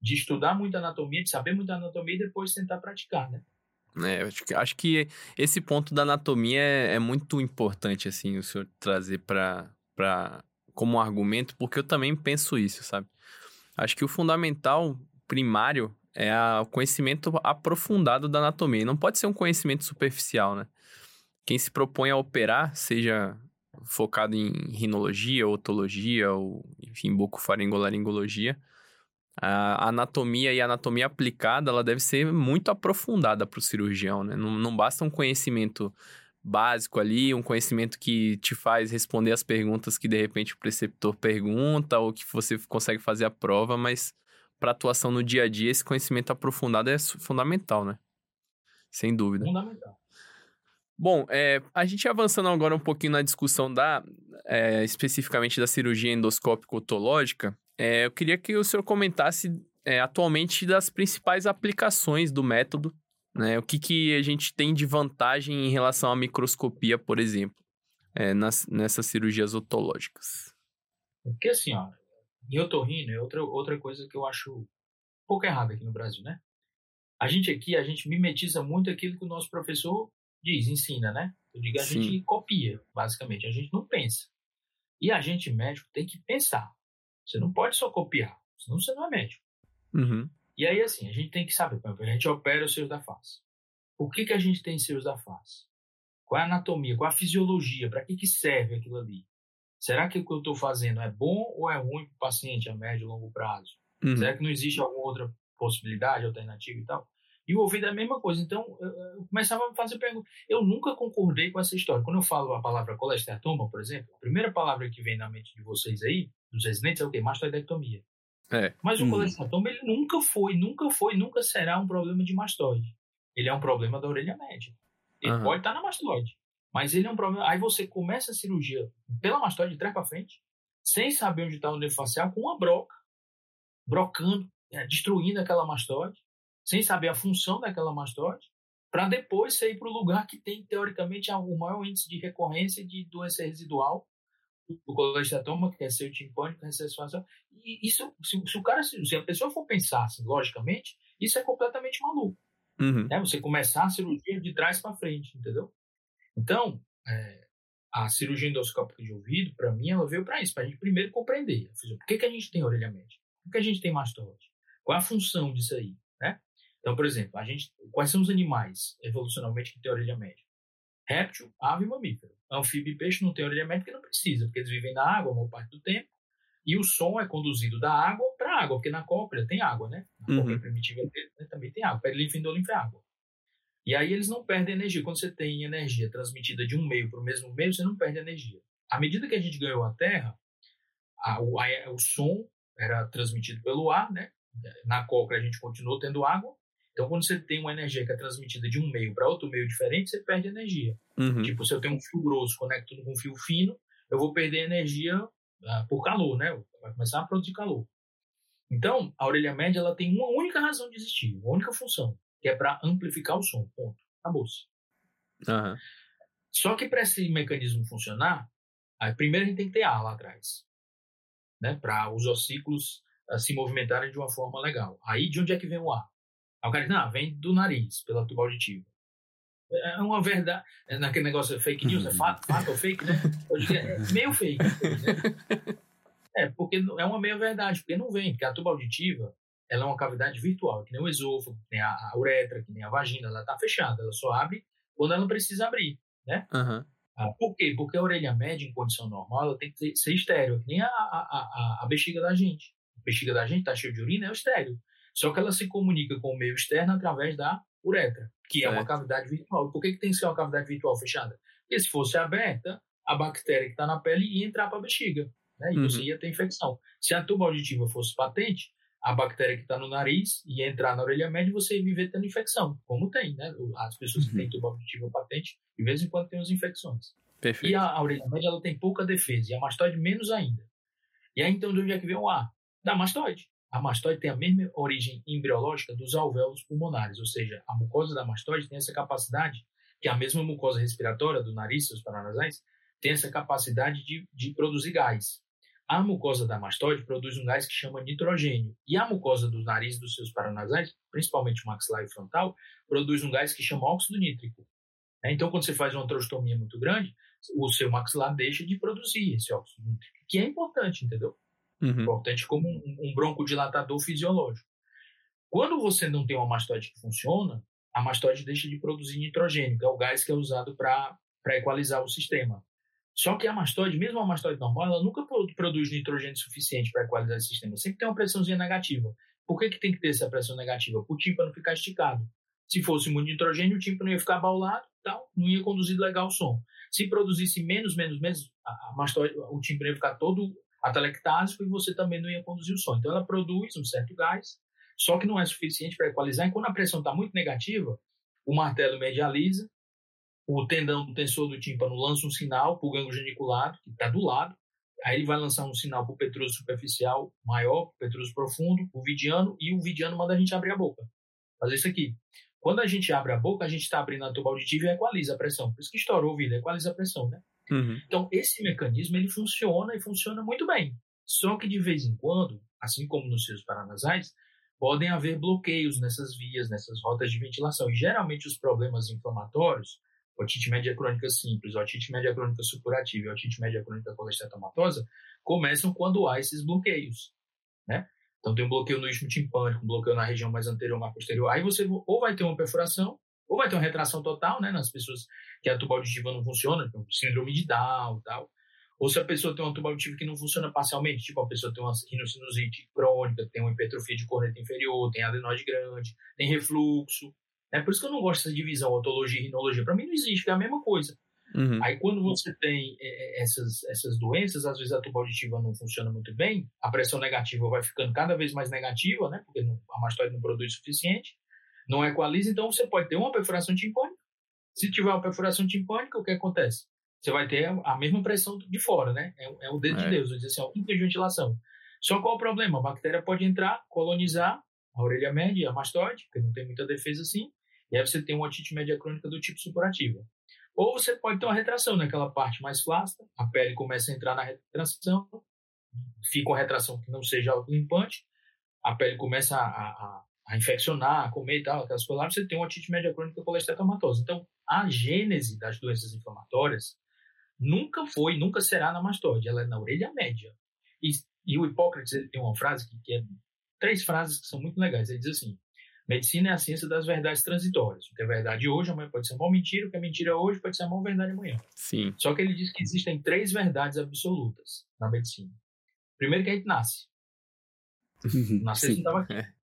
de estudar muita anatomia, de saber muita anatomia e depois tentar praticar, né? É, acho que, acho que esse ponto da anatomia é, é muito importante, assim, o senhor trazer para como um argumento, porque eu também penso isso, sabe? Acho que o fundamental primário é o conhecimento aprofundado da anatomia. Não pode ser um conhecimento superficial, né? Quem se propõe a operar, seja focado em rinologia, otologia, ou, enfim, bucofaringolaringologia, a anatomia e a anatomia aplicada, ela deve ser muito aprofundada para o cirurgião, né? Não, não basta um conhecimento básico ali, um conhecimento que te faz responder as perguntas que de repente o preceptor pergunta ou que você consegue fazer a prova, mas para atuação no dia a dia, esse conhecimento aprofundado é fundamental, né? Sem dúvida. Fundamental. Bom, é, a gente avançando agora um pouquinho na discussão da, é, especificamente da cirurgia endoscópica otológica, é, eu queria que o senhor comentasse é, atualmente das principais aplicações do método, né? O que, que a gente tem de vantagem em relação à microscopia, por exemplo, é, nas, nessas cirurgias otológicas. Porque assim, ó, em otorrino é outra, outra coisa que eu acho um pouco errada aqui no Brasil, né? A gente aqui, a gente mimetiza muito aquilo que o nosso professor diz, ensina, né? Eu digo, a Sim. gente copia, basicamente, a gente não pensa. E a gente médico tem que pensar. Você não pode só copiar, senão você não é médico. Uhum. E aí, assim, a gente tem que saber, a gente opera os seios da face. Por que, que a gente tem seios da face? Qual é a anatomia, qual é a fisiologia, para que, que serve aquilo ali? Será que o que eu estou fazendo é bom ou é ruim para o paciente a médio e longo prazo? Uhum. Será que não existe alguma outra possibilidade, alternativa e tal? E o ouvido é a mesma coisa. Então, eu começava a fazer perguntas. Eu nunca concordei com essa história. Quando eu falo a palavra colestertoma, por exemplo, a primeira palavra que vem na mente de vocês aí, dos residentes, é o quê? Mastoidectomia. É. Mas o hum. ele nunca foi, nunca foi, nunca será um problema de mastoide. Ele é um problema da orelha média. Ele uhum. pode estar na mastoide, mas ele é um problema. Aí você começa a cirurgia pela mastoide de trás para frente, sem saber onde está o nervo facial, com uma broca, brocando, é, destruindo aquela mastoide, sem saber a função daquela mastoide, para depois sair para o lugar que tem, teoricamente, o maior índice de recorrência de doença residual o colesterol que é ser timpânico, recesso facial. E isso, se, se, o cara, se a pessoa for pensar assim, logicamente, isso é completamente maluco. Uhum. Né? Você começar a cirurgia de trás para frente, entendeu? Então, é, a cirurgia endoscópica de ouvido, para mim, ela veio para isso, para a gente primeiro compreender. Por que, que a gente tem orelha média? Por que a gente tem mastose? Qual é a função disso aí? Né? Então, por exemplo, a gente, quais são os animais evolucionalmente que têm orelha média? Réptil, ave e mamífero. Anfíbio e peixe não média porque não precisa, porque eles vivem na água a maior parte do tempo. E o som é conduzido da água para a água, porque na cóclea tem água, né? Na uhum. cóclea primitiva né, também tem água. Perilinfo e é água. E aí eles não perdem energia. Quando você tem energia transmitida de um meio para o mesmo meio, você não perde energia. À medida que a gente ganhou a Terra, a, o, a, o som era transmitido pelo ar, né? Na cóclea a gente continuou tendo água, então, quando você tem uma energia que é transmitida de um meio para outro meio diferente, você perde energia. Uhum. Tipo, se eu tenho um fio grosso conectando com um fio fino, eu vou perder energia uh, por calor, né? Vai começar a produzir calor. Então, a orelha média ela tem uma única razão de existir, uma única função, que é para amplificar o som. Ponto. Acabou-se. Uhum. Só que para esse mecanismo funcionar, aí, primeiro a gente tem que ter ar lá atrás, né? Para os ossículos uh, se movimentarem de uma forma legal. Aí, de onde é que vem o ar? Aí o cara diz, não, vem do nariz, pela tuba auditiva. É uma verdade, é naquele negócio de fake news, é fato, fato ou fake, né? Hoje é meio fake. Né? É, porque é uma meia verdade, porque não vem, porque a tuba auditiva, ela é uma cavidade virtual, que nem o esôfago, que nem a, a uretra, que nem a vagina, ela está fechada, ela só abre quando ela precisa abrir, né? Uhum. Ah, por quê? Porque a orelha média, em condição normal, ela tem que ser estéreo, que nem a, a, a, a bexiga da gente. A bexiga da gente está cheia de urina, é o estéreo. Só que ela se comunica com o meio externo através da uretra, que é uma cavidade virtual. Por que, que tem que ser uma cavidade virtual fechada? Porque se fosse aberta, a bactéria que está na pele ia entrar para a bexiga, né? e uhum. você ia ter infecção. Se a tuba auditiva fosse patente, a bactéria que está no nariz ia entrar na orelha média e você ia viver tendo infecção, como tem, né? As pessoas que têm uhum. tuba auditiva patente, de vez em quando tem as infecções. Perfeito. E a, a orelha média ela tem pouca defesa, e a mastoide menos ainda. E aí então de onde é que vem o ar? Da mastoide. A mastoide tem a mesma origem embriológica dos alvéolos pulmonares, ou seja, a mucosa da mastoide tem essa capacidade, que é a mesma mucosa respiratória do nariz, seus paranasais, tem essa capacidade de, de produzir gás. A mucosa da mastoide produz um gás que chama nitrogênio. E a mucosa do nariz dos seus paranasais, principalmente o maxilar e frontal, produz um gás que chama óxido nítrico. Né? Então, quando você faz uma trostomia muito grande, o seu maxilar deixa de produzir esse óxido nítrico, que é importante, entendeu? Uhum. Importante como um, um broncodilatador fisiológico. Quando você não tem uma mastoide que funciona, a mastoide deixa de produzir nitrogênio, que é o gás que é usado para equalizar o sistema. Só que a mastoide, mesmo a mastoide normal, ela nunca produz nitrogênio suficiente para equalizar o sistema. Sempre tem uma pressãozinha negativa. Por que, que tem que ter essa pressão negativa? Para o tímpano ficar esticado. Se fosse muito nitrogênio, o tímpano ia ficar baulado, tal, não ia conduzir legal o som. Se produzisse menos, menos, menos, a mastoide, o tímpano ia ficar todo atelectásico e você também não ia conduzir o som. Então ela produz um certo gás, só que não é suficiente para equalizar. E quando a pressão está muito negativa, o martelo medializa, o tendão do tensor do tímpano lança um sinal para o gânglio geniculado, que está do lado, aí ele vai lançar um sinal para o petrúcio superficial maior, para o petrúcio profundo, o vidiano, e o vidiano manda a gente abrir a boca. Fazer isso aqui. Quando a gente abre a boca, a gente está abrindo a tuba auditiva e equaliza a pressão. Por isso que estoura o ouvido, equaliza a pressão, né? Uhum. Então, esse mecanismo, ele funciona e funciona muito bem. Só que, de vez em quando, assim como nos seus paranasais, podem haver bloqueios nessas vias, nessas rotas de ventilação. E, geralmente, os problemas inflamatórios otite média crônica simples, otite média crônica supurativa e otite média crônica colesteatomatosa começam quando há esses bloqueios, né? Então tem um bloqueio no istmo timpânico, um bloqueio na região mais anterior, mais posterior. Aí você ou vai ter uma perfuração, ou vai ter uma retração total, né, nas pessoas que a tuba auditiva não funciona, então, síndrome de Down, tal. Ou se a pessoa tem uma tuba auditiva que não funciona parcialmente, tipo a pessoa tem uma rinocinusite crônica, tem uma hipertrofia de corneta inferior, tem adenoide grande, tem refluxo, é por isso que eu não gosto dessa divisão, otologia e rinologia. Para mim não existe, é a mesma coisa. Uhum. Aí quando você tem é, é, essas, essas doenças, às vezes a tuba auditiva não funciona muito bem, a pressão negativa vai ficando cada vez mais negativa, né? Porque não, a mastoide não produz o suficiente, não equaliza, então você pode ter uma perfuração timpânica. Se tiver uma perfuração timpânica, o que acontece? Você vai ter a mesma pressão de fora, né? É, é o dedo é. de Deus, dizer assim, ó, ventilação. Só qual o problema? A bactéria pode entrar, colonizar a orelha média e a mastoide, porque não tem muita defesa assim, e aí você tem uma otite média crônica do tipo supurativa. Ou você pode ter uma retração naquela parte mais flácida, a pele começa a entrar na retração, fica uma retração que não seja limpante, a pele começa a, a, a infeccionar, a comer e tal, aquelas coisas lá, você tem uma otite média crônica colesteatomatosa. Então, a gênese das doenças inflamatórias nunca foi, nunca será na mastoide, ela é na orelha média. E, e o Hipócrates ele tem uma frase que, que é três frases que são muito legais. Ele diz assim: Medicina é a ciência das verdades transitórias. O que é verdade hoje, amanhã pode ser uma mentira. O que é mentira hoje pode ser uma verdade amanhã. Sim. Só que ele diz que existem três verdades absolutas na medicina. Primeiro, que a gente nasce. Nascer não estava aqui. É.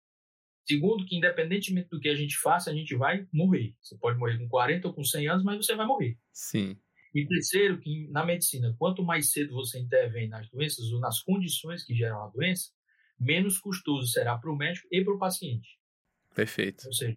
Segundo, que independentemente do que a gente faça, a gente vai morrer. Você pode morrer com 40 ou com 100 anos, mas você vai morrer. Sim. E terceiro, que na medicina, quanto mais cedo você intervém nas doenças ou nas condições que geram a doença, menos custoso será para o médico e para o paciente. Perfeito. Ou seja,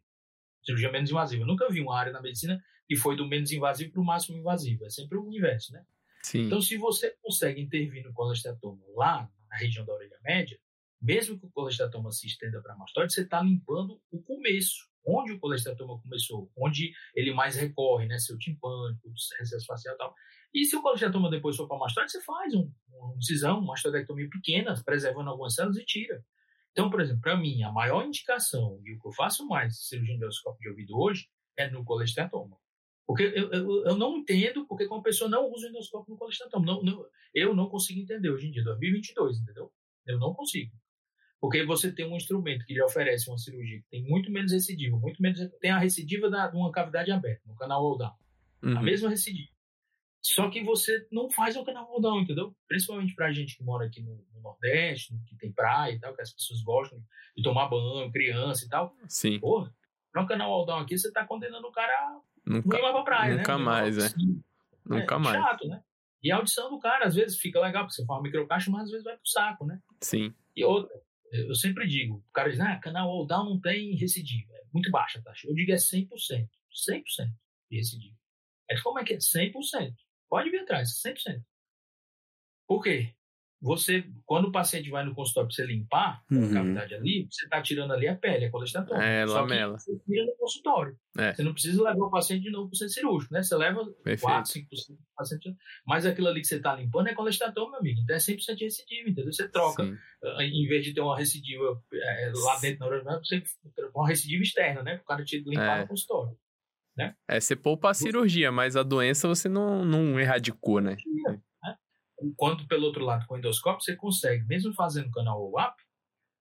cirurgia menos invasiva. Eu nunca vi uma área na medicina que foi do menos invasivo para o máximo invasivo. É sempre o inverso, né? Sim. Então, se você consegue intervir no colestatoma lá na região da orelha média, mesmo que o colestatoma se estenda para a mastoide, você está limpando o começo, onde o colestatoma começou, onde ele mais recorre, né? Seu timpânico, recesso facial e tal. E se o colestatoma depois for para a mastoide, você faz um, uma incisão, uma mastodectomia pequena, preservando algumas células e tira. Então, por exemplo, para mim, a maior indicação e o que eu faço mais cirurgia endoscópica de ouvido hoje é no colestatoma. Porque eu, eu, eu, não entendo porque uma pessoa não usa o endoscópio no colestatoma. Não, não, eu não consigo entender hoje em dia, 2022, entendeu? Eu não consigo. Porque você tem um instrumento que lhe oferece uma cirurgia que tem muito menos recidiva, muito menos. Tem a recidiva da, de uma cavidade aberta, no canal Oldham. Uhum. A mesma recidiva. Só que você não faz o canal rodão, entendeu? Principalmente pra gente que mora aqui no, no, Nordeste, que tem praia e tal, que as pessoas gostam de tomar banho, criança e tal. Sim. Porra, pra um canal rodão aqui, você tá condenando o cara nunca, não ir mais pra praia, nunca né? Mais, é. Nunca é, mais. chato, né? E a audição do cara, às vezes, fica legal, porque você fala microcaixa, mas às vezes vai pro saco, né? Sim. E outra, eu sempre digo, o cara diz, ah, canal all down não tem recidiva, é muito baixa a taxa. Eu digo é 100%, 100% de recidiva. É como é que é? 100%. Pode vir atrás, 100%. Por quê? Você, quando o paciente vai no consultório para você limpar uhum. a cavidade ali, você está tirando ali a pele, a colesterol. É, Só lamela. Que você tira no consultório. É. Você não precisa levar o paciente de novo para o centro cirúrgico, né? Você leva Perfeito. 4, 5% do paciente. Mas aquilo ali que você está limpando é colestatoma, meu amigo. Então é 100% de recidiva, entendeu? Você troca. Sim. Ah, em vez de ter uma recidiva é, lá dentro na urina, você uma recidiva externa, né? O cara te limpar é. no consultório. Né? É, você poupa a cirurgia, mas a doença você não, não erradicou, né? Enquanto pelo outro lado, com o endoscópio, você consegue, mesmo fazendo canal WAP,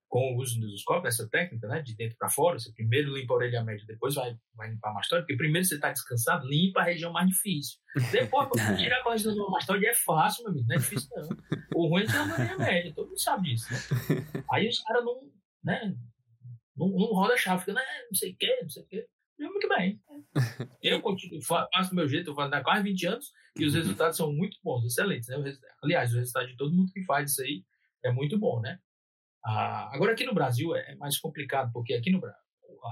com o uso do endoscópio, essa técnica, né, de dentro para fora, você primeiro limpa a orelha média, depois vai, vai limpar a mastóide, porque primeiro você está descansado, limpa a região mais difícil. Depois, tirar a colesterol da mastóide é fácil, meu amigo, não é difícil não. O ruim é tirar a orelha média, todo mundo sabe disso, né? Aí os caras não, né, não, não roda a chave, fica, né, não sei o que, não sei o que. Muito bem. Eu continuo, faço do meu jeito, eu faço há quase 20 anos e os uhum. resultados são muito bons, excelentes. Né? Aliás, o resultado de todo mundo que faz isso aí é muito bom, né? Ah, agora, aqui no Brasil é mais complicado, porque aqui no Brasil,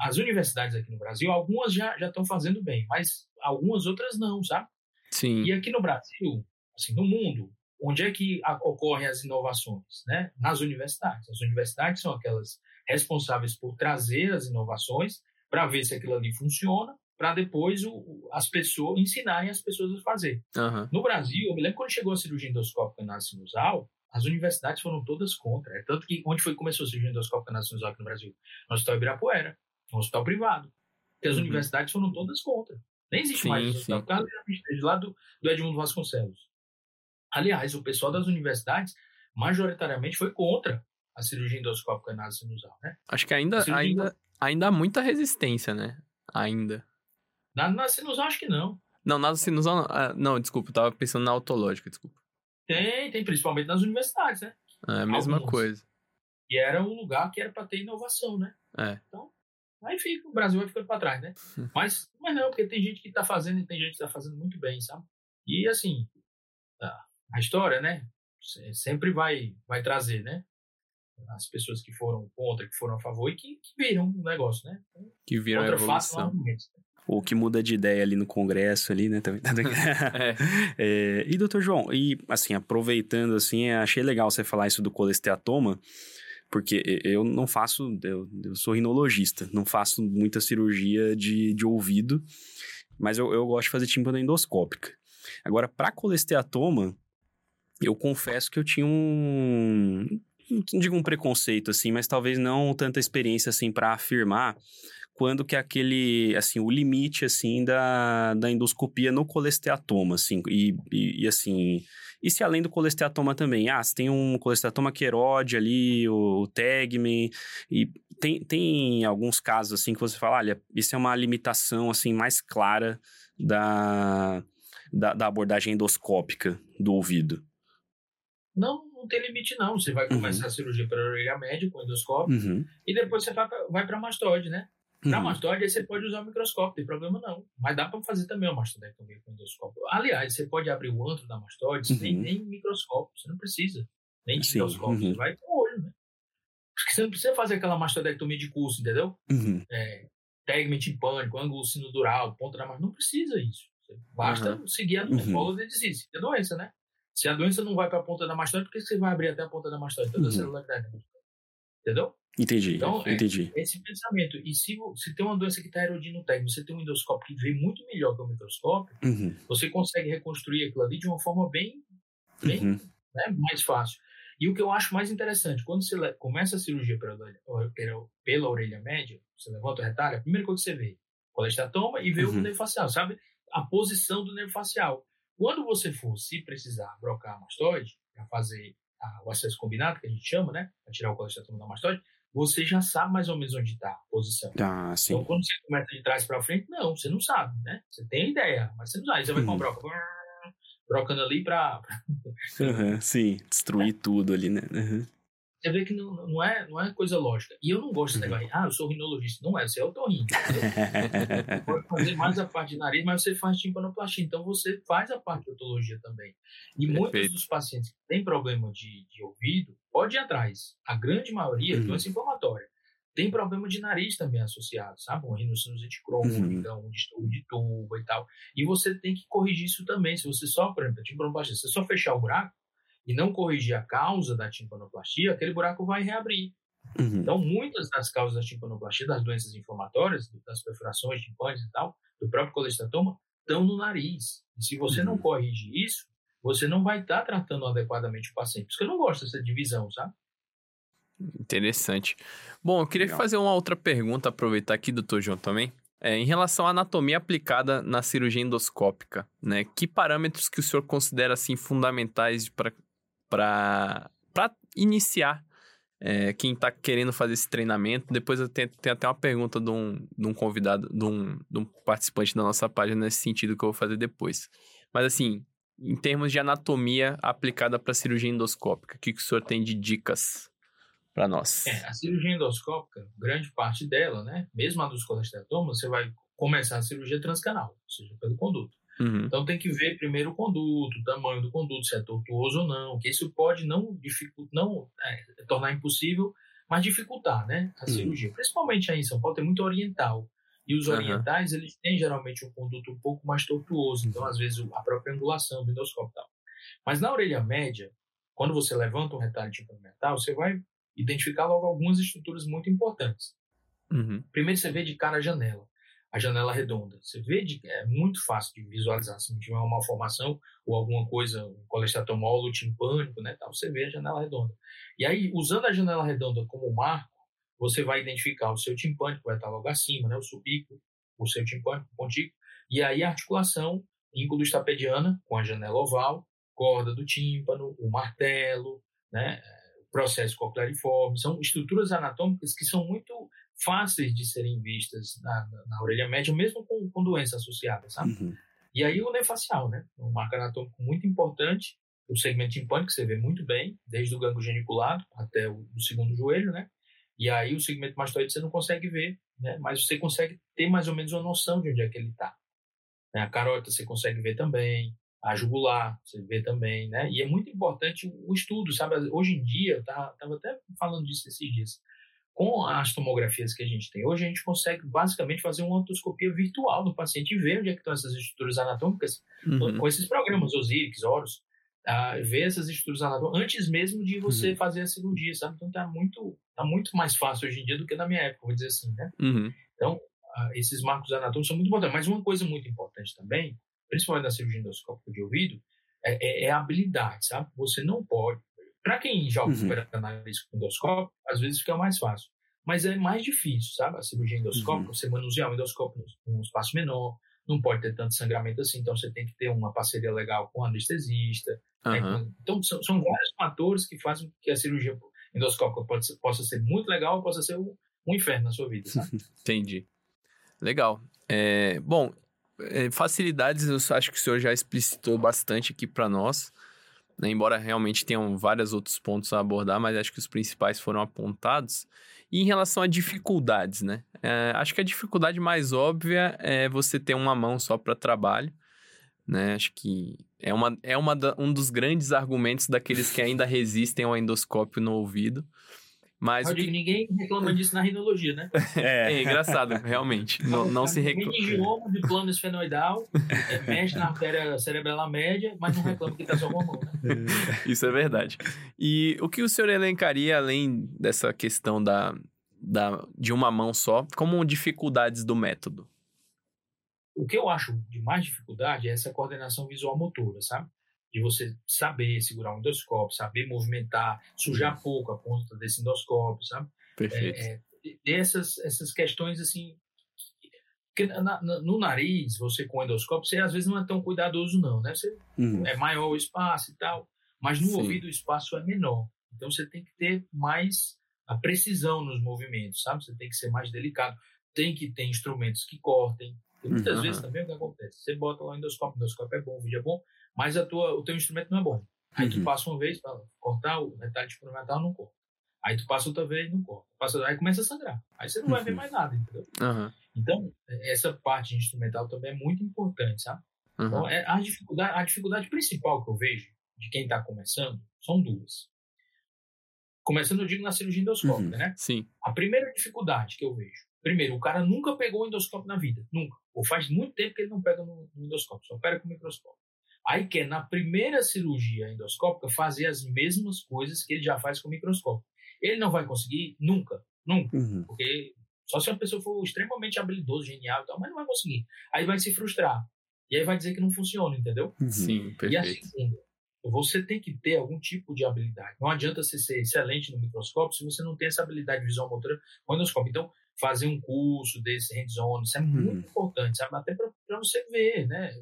as universidades aqui no Brasil, algumas já estão fazendo bem, mas algumas outras não, sabe? Sim. E aqui no Brasil, assim, no mundo, onde é que ocorrem as inovações? Né? Nas universidades. As universidades são aquelas responsáveis por trazer as inovações para ver se aquilo ali funciona, para depois o, as pessoas ensinarem as pessoas a fazer. Uhum. No Brasil, eu me lembro quando chegou a cirurgia endoscópica na sinusal, as universidades foram todas contra. É tanto que onde foi que começou a cirurgia endoscópica nacional aqui no Brasil? No Hospital Ibirapuera, no hospital privado. Porque as uhum. universidades foram todas contra. Nem existe sim, mais esse hospital, por causa lá do, do Edmundo Vasconcelos. Aliás, o pessoal das universidades, majoritariamente, foi contra a cirurgia endoscópica nasinusal, né? Acho que ainda, ainda, ainda há muita resistência, né? Ainda. Na, na sinusal, acho que não. Não, na sinusal, não, ah, não desculpa, eu tava pensando na autológica, desculpa. Tem, tem, principalmente nas universidades, né? É a mesma Algumas. coisa. E era um lugar que era para ter inovação, né? É. Então, aí fica, o Brasil vai ficando para trás, né? mas, mas não, porque tem gente que tá fazendo e tem gente que tá fazendo muito bem, sabe? E assim, a história, né? Sempre vai, vai trazer, né? As pessoas que foram contra, que foram a favor e que, que viram o negócio, né? Que viram a evolução. Face, ou que muda de ideia ali no Congresso ali, né? Também. é. é, e doutor João, e assim, aproveitando assim, achei legal você falar isso do colesteatoma, porque eu não faço, eu, eu sou rinologista, não faço muita cirurgia de, de ouvido, mas eu, eu gosto de fazer tímpano endoscópica. Agora, para colesteatoma, eu confesso que eu tinha um, não digo um preconceito assim, mas talvez não tanta experiência assim para afirmar quando que é aquele, assim, o limite, assim, da, da endoscopia no colesteatoma, assim, e, e, e assim... E se além do colesteatoma também, ah, se tem um colesteatoma querode ali, o, o Tegmen, e tem, tem alguns casos, assim, que você fala, olha, isso é uma limitação, assim, mais clara da, da, da abordagem endoscópica do ouvido. Não, não tem limite, não. Você vai começar uhum. a cirurgia para a orelha média com endoscópio uhum. e depois você vai, para a mastoide, né? Para uhum. mastóide, você pode usar o microscópio, não tem problema não. Mas dá para fazer também uma mastodectomia com endoscópio. Aliás, você pode abrir o antro da mastóide uhum. sem nem microscópio, você não precisa. Nem de microscópio, uhum. você vai com o olho, né? Porque você não precisa fazer aquela mastodectomia de curso, entendeu? Uhum. É, pânico, ângulo sinudural, ponta da mastóide, não precisa isso. Basta seguir a doença, uhum. de disease, a doença, né? Se a doença não vai para a ponta da mastóide, por que você vai abrir até a ponta da mastóide? Toda uhum. a celularidade. Entendeu? Entendi, então, é, entendi. É esse pensamento. E se, se tem uma doença que está erodando o técnico, você tem um endoscópio que vê muito melhor que o microscópio, uhum. você consegue reconstruir aquilo ali de uma forma bem, bem uhum. né, mais fácil. E o que eu acho mais interessante, quando você começa a cirurgia pela, pela, pela orelha média, você levanta o retalho, a primeira coisa que você vê, colestatoma e vê uhum. o nervo facial, sabe? A posição do nervo facial. Quando você for, se precisar, brocar a mastoide, para fazer a, o acesso combinado, que a gente chama, né? Para tirar o colestatoma da mastoide, você já sabe mais ou menos onde está a posição. Ah, sim. Então, quando você começa de trás para frente, não, você não sabe, né? Você tem ideia, mas você não sabe. Aí você vai com a broca, brocando ali para... uhum, sim, destruir é. tudo ali, né? Uhum. Você vê que não, não, é, não é coisa lógica. E eu não gosto desse uhum. negócio, ah, eu sou rinologista. Não é, você é otorrino. Você pode fazer mais a parte de nariz, mas você faz timpanoplastia. Então, você faz a parte de otologia também. E Perfeito. muitos dos pacientes que têm problema de, de ouvido, pode ir atrás. A grande maioria, uhum. doença inflamatória. Tem problema de nariz também associado, sabe? Um rinocinusite crônica, uhum. um distúrbio de tuba e tal. E você tem que corrigir isso também. Se você só, por exemplo, timpanoplastia, se você só fechar o buraco, e não corrigir a causa da timpanoplastia, aquele buraco vai reabrir. Uhum. Então, muitas das causas da timpanoplastia, das doenças inflamatórias, das perfurações timpânicas e tal, do próprio colestatoma, estão no nariz. E se você não uhum. corrige isso, você não vai estar tá tratando adequadamente o paciente. Por isso que eu não gosto dessa divisão, sabe? Interessante. Bom, eu queria Legal. fazer uma outra pergunta, aproveitar aqui, doutor João, também. É, em relação à anatomia aplicada na cirurgia endoscópica, né? Que parâmetros que o senhor considera, assim, fundamentais para iniciar é, quem está querendo fazer esse treinamento. Depois eu tenho, tenho, até uma pergunta de um, de um convidado, de um, de um, participante da nossa página nesse sentido que eu vou fazer depois. Mas assim, em termos de anatomia aplicada para cirurgia endoscópica, o que, que o senhor tem de dicas para nós? É, a cirurgia endoscópica, grande parte dela, né, mesmo a dos colesteratomas, você vai começar a cirurgia transcanal, ou seja, pelo conduto. Uhum. Então tem que ver primeiro o conduto, o tamanho do conduto, se é tortuoso ou não, que isso pode não, não é, tornar impossível, mas dificultar né, a uhum. cirurgia. Principalmente aí em São Paulo tem muito oriental. E os orientais, uhum. eles têm geralmente um conduto um pouco mais tortuoso, então às vezes a própria angulação do endoscópio e tal. Mas na orelha média, quando você levanta um retalho tipo metal, você vai identificar logo algumas estruturas muito importantes. Uhum. Primeiro você vê de cara a janela a janela redonda. Você vê, de, é muito fácil de visualizar. Se não tiver uma malformação ou alguma coisa, um colesteatomolo timpânico, né, tal, você vê a janela redonda. E aí, usando a janela redonda como marco, você vai identificar o seu timpânico, vai estar logo acima, né, o subico, o seu timpânico, o pontico, e aí a articulação ínculo-estapediana com a janela oval, corda do tímpano, o martelo, né, processo cocleariforme, são estruturas anatômicas que são muito fáceis de serem vistas na, na, na orelha média, mesmo com, com doença associada, sabe? Uhum. E aí o nefacial, né? Um marco anatômico muito importante, o segmento timpânico que você vê muito bem, desde o ganglio geniculado até o, o segundo joelho, né? E aí o segmento mastoide você não consegue ver, né? Mas você consegue ter mais ou menos uma noção de onde é que ele está. Né? A carota você consegue ver também, a jugular você vê também, né? E é muito importante o estudo, sabe? Hoje em dia, eu tava, tava até falando disso esses dias, com as tomografias que a gente tem hoje, a gente consegue basicamente fazer uma otoscopia virtual do paciente e ver onde é que estão essas estruturas anatômicas uhum. com esses programas, Osiris, Horus, uh, ver essas estruturas anatômicas antes mesmo de você uhum. fazer a cirurgia, sabe? Então tá muito, tá muito mais fácil hoje em dia do que na minha época, vou dizer assim, né? Uhum. Então, uh, esses marcos anatômicos são muito importantes. Mas uma coisa muito importante também, principalmente na cirurgia endoscópica de ouvido, é, é, é a habilidade, sabe? Você não pode, para quem já uhum. nariz com endoscópio, às vezes fica mais fácil. Mas é mais difícil, sabe? A cirurgia endoscópica, uhum. você manusear o endoscópio num espaço menor, não pode ter tanto sangramento assim, então você tem que ter uma parceria legal com o anestesista. Uhum. Né? Então, são, são, vários fatores que fazem que a cirurgia endoscópica pode, possa ser muito legal ou possa ser um, um inferno na sua vida, sabe? Entendi. Legal. É, bom, é, facilidades eu acho que o senhor já explicitou bastante aqui para nós né? embora realmente tenham vários outros pontos a abordar, mas acho que os principais foram apontados. E em relação a dificuldades, né? É, acho que a dificuldade mais óbvia é você ter uma mão só para trabalho, né? Acho que é, uma, é uma da, um dos grandes argumentos daqueles que ainda resistem ao endoscópio no ouvido. Mas que... ninguém reclama disso na rinologia, né? É, é engraçado, realmente. não, não se reclama. Meningioma de plano esfenoidal, é, mexe na artéria cerebral média, mas não reclama que tá só com a mão, né? Isso é verdade. E o que o senhor elencaria, além dessa questão da, da, de uma mão só, como dificuldades do método? O que eu acho de mais dificuldade é essa coordenação visual motora, sabe? De você saber segurar um endoscópio, saber movimentar, sujar pouco a ponta desse endoscópio, sabe? Perfeito. É, é, essas, essas questões, assim, porque na, na, no nariz, você com o endoscópio, você às vezes não é tão cuidadoso, não, né? Você, uhum. É maior o espaço e tal, mas no Sim. ouvido o espaço é menor. Então você tem que ter mais a precisão nos movimentos, sabe? Você tem que ser mais delicado. Tem que ter instrumentos que cortem. Muitas uhum. vezes também o que acontece? Você bota lá o endoscópio, o endoscópio é bom, o vídeo é bom, mas a tua, o teu instrumento não é bom. Aí tu uhum. passa uma vez para cortar o retalho experimental, não corta. Aí tu passa outra vez, não corta. Passa, aí começa a sangrar. Aí você não vai ver uhum. mais nada, entendeu? Uhum. Então, essa parte instrumental também é muito importante, sabe? Uhum. Então, é, a, dificuldade, a dificuldade principal que eu vejo de quem está começando são duas. Começando, eu digo, na cirurgia endoscópica, uhum. né? Sim. A primeira dificuldade que eu vejo, primeiro, o cara nunca pegou o endoscópio na vida, nunca. Ou faz muito tempo que ele não pega no, no endoscópio, só pega com o microscópio. Aí quer, na primeira cirurgia endoscópica, fazer as mesmas coisas que ele já faz com o microscópio. Ele não vai conseguir nunca, nunca. Uhum. Porque só se a pessoa for extremamente habilidoso, genial e tal, mas não vai conseguir. Aí vai se frustrar. E aí vai dizer que não funciona, entendeu? Uhum. Sim, perfeito. E a segunda, você tem que ter algum tipo de habilidade. Não adianta você ser excelente no microscópio se você não tem essa habilidade visual motora com o endoscópio. Então, fazer um curso desse hands-on, isso é muito uhum. importante, sabe? Até para você ver, né?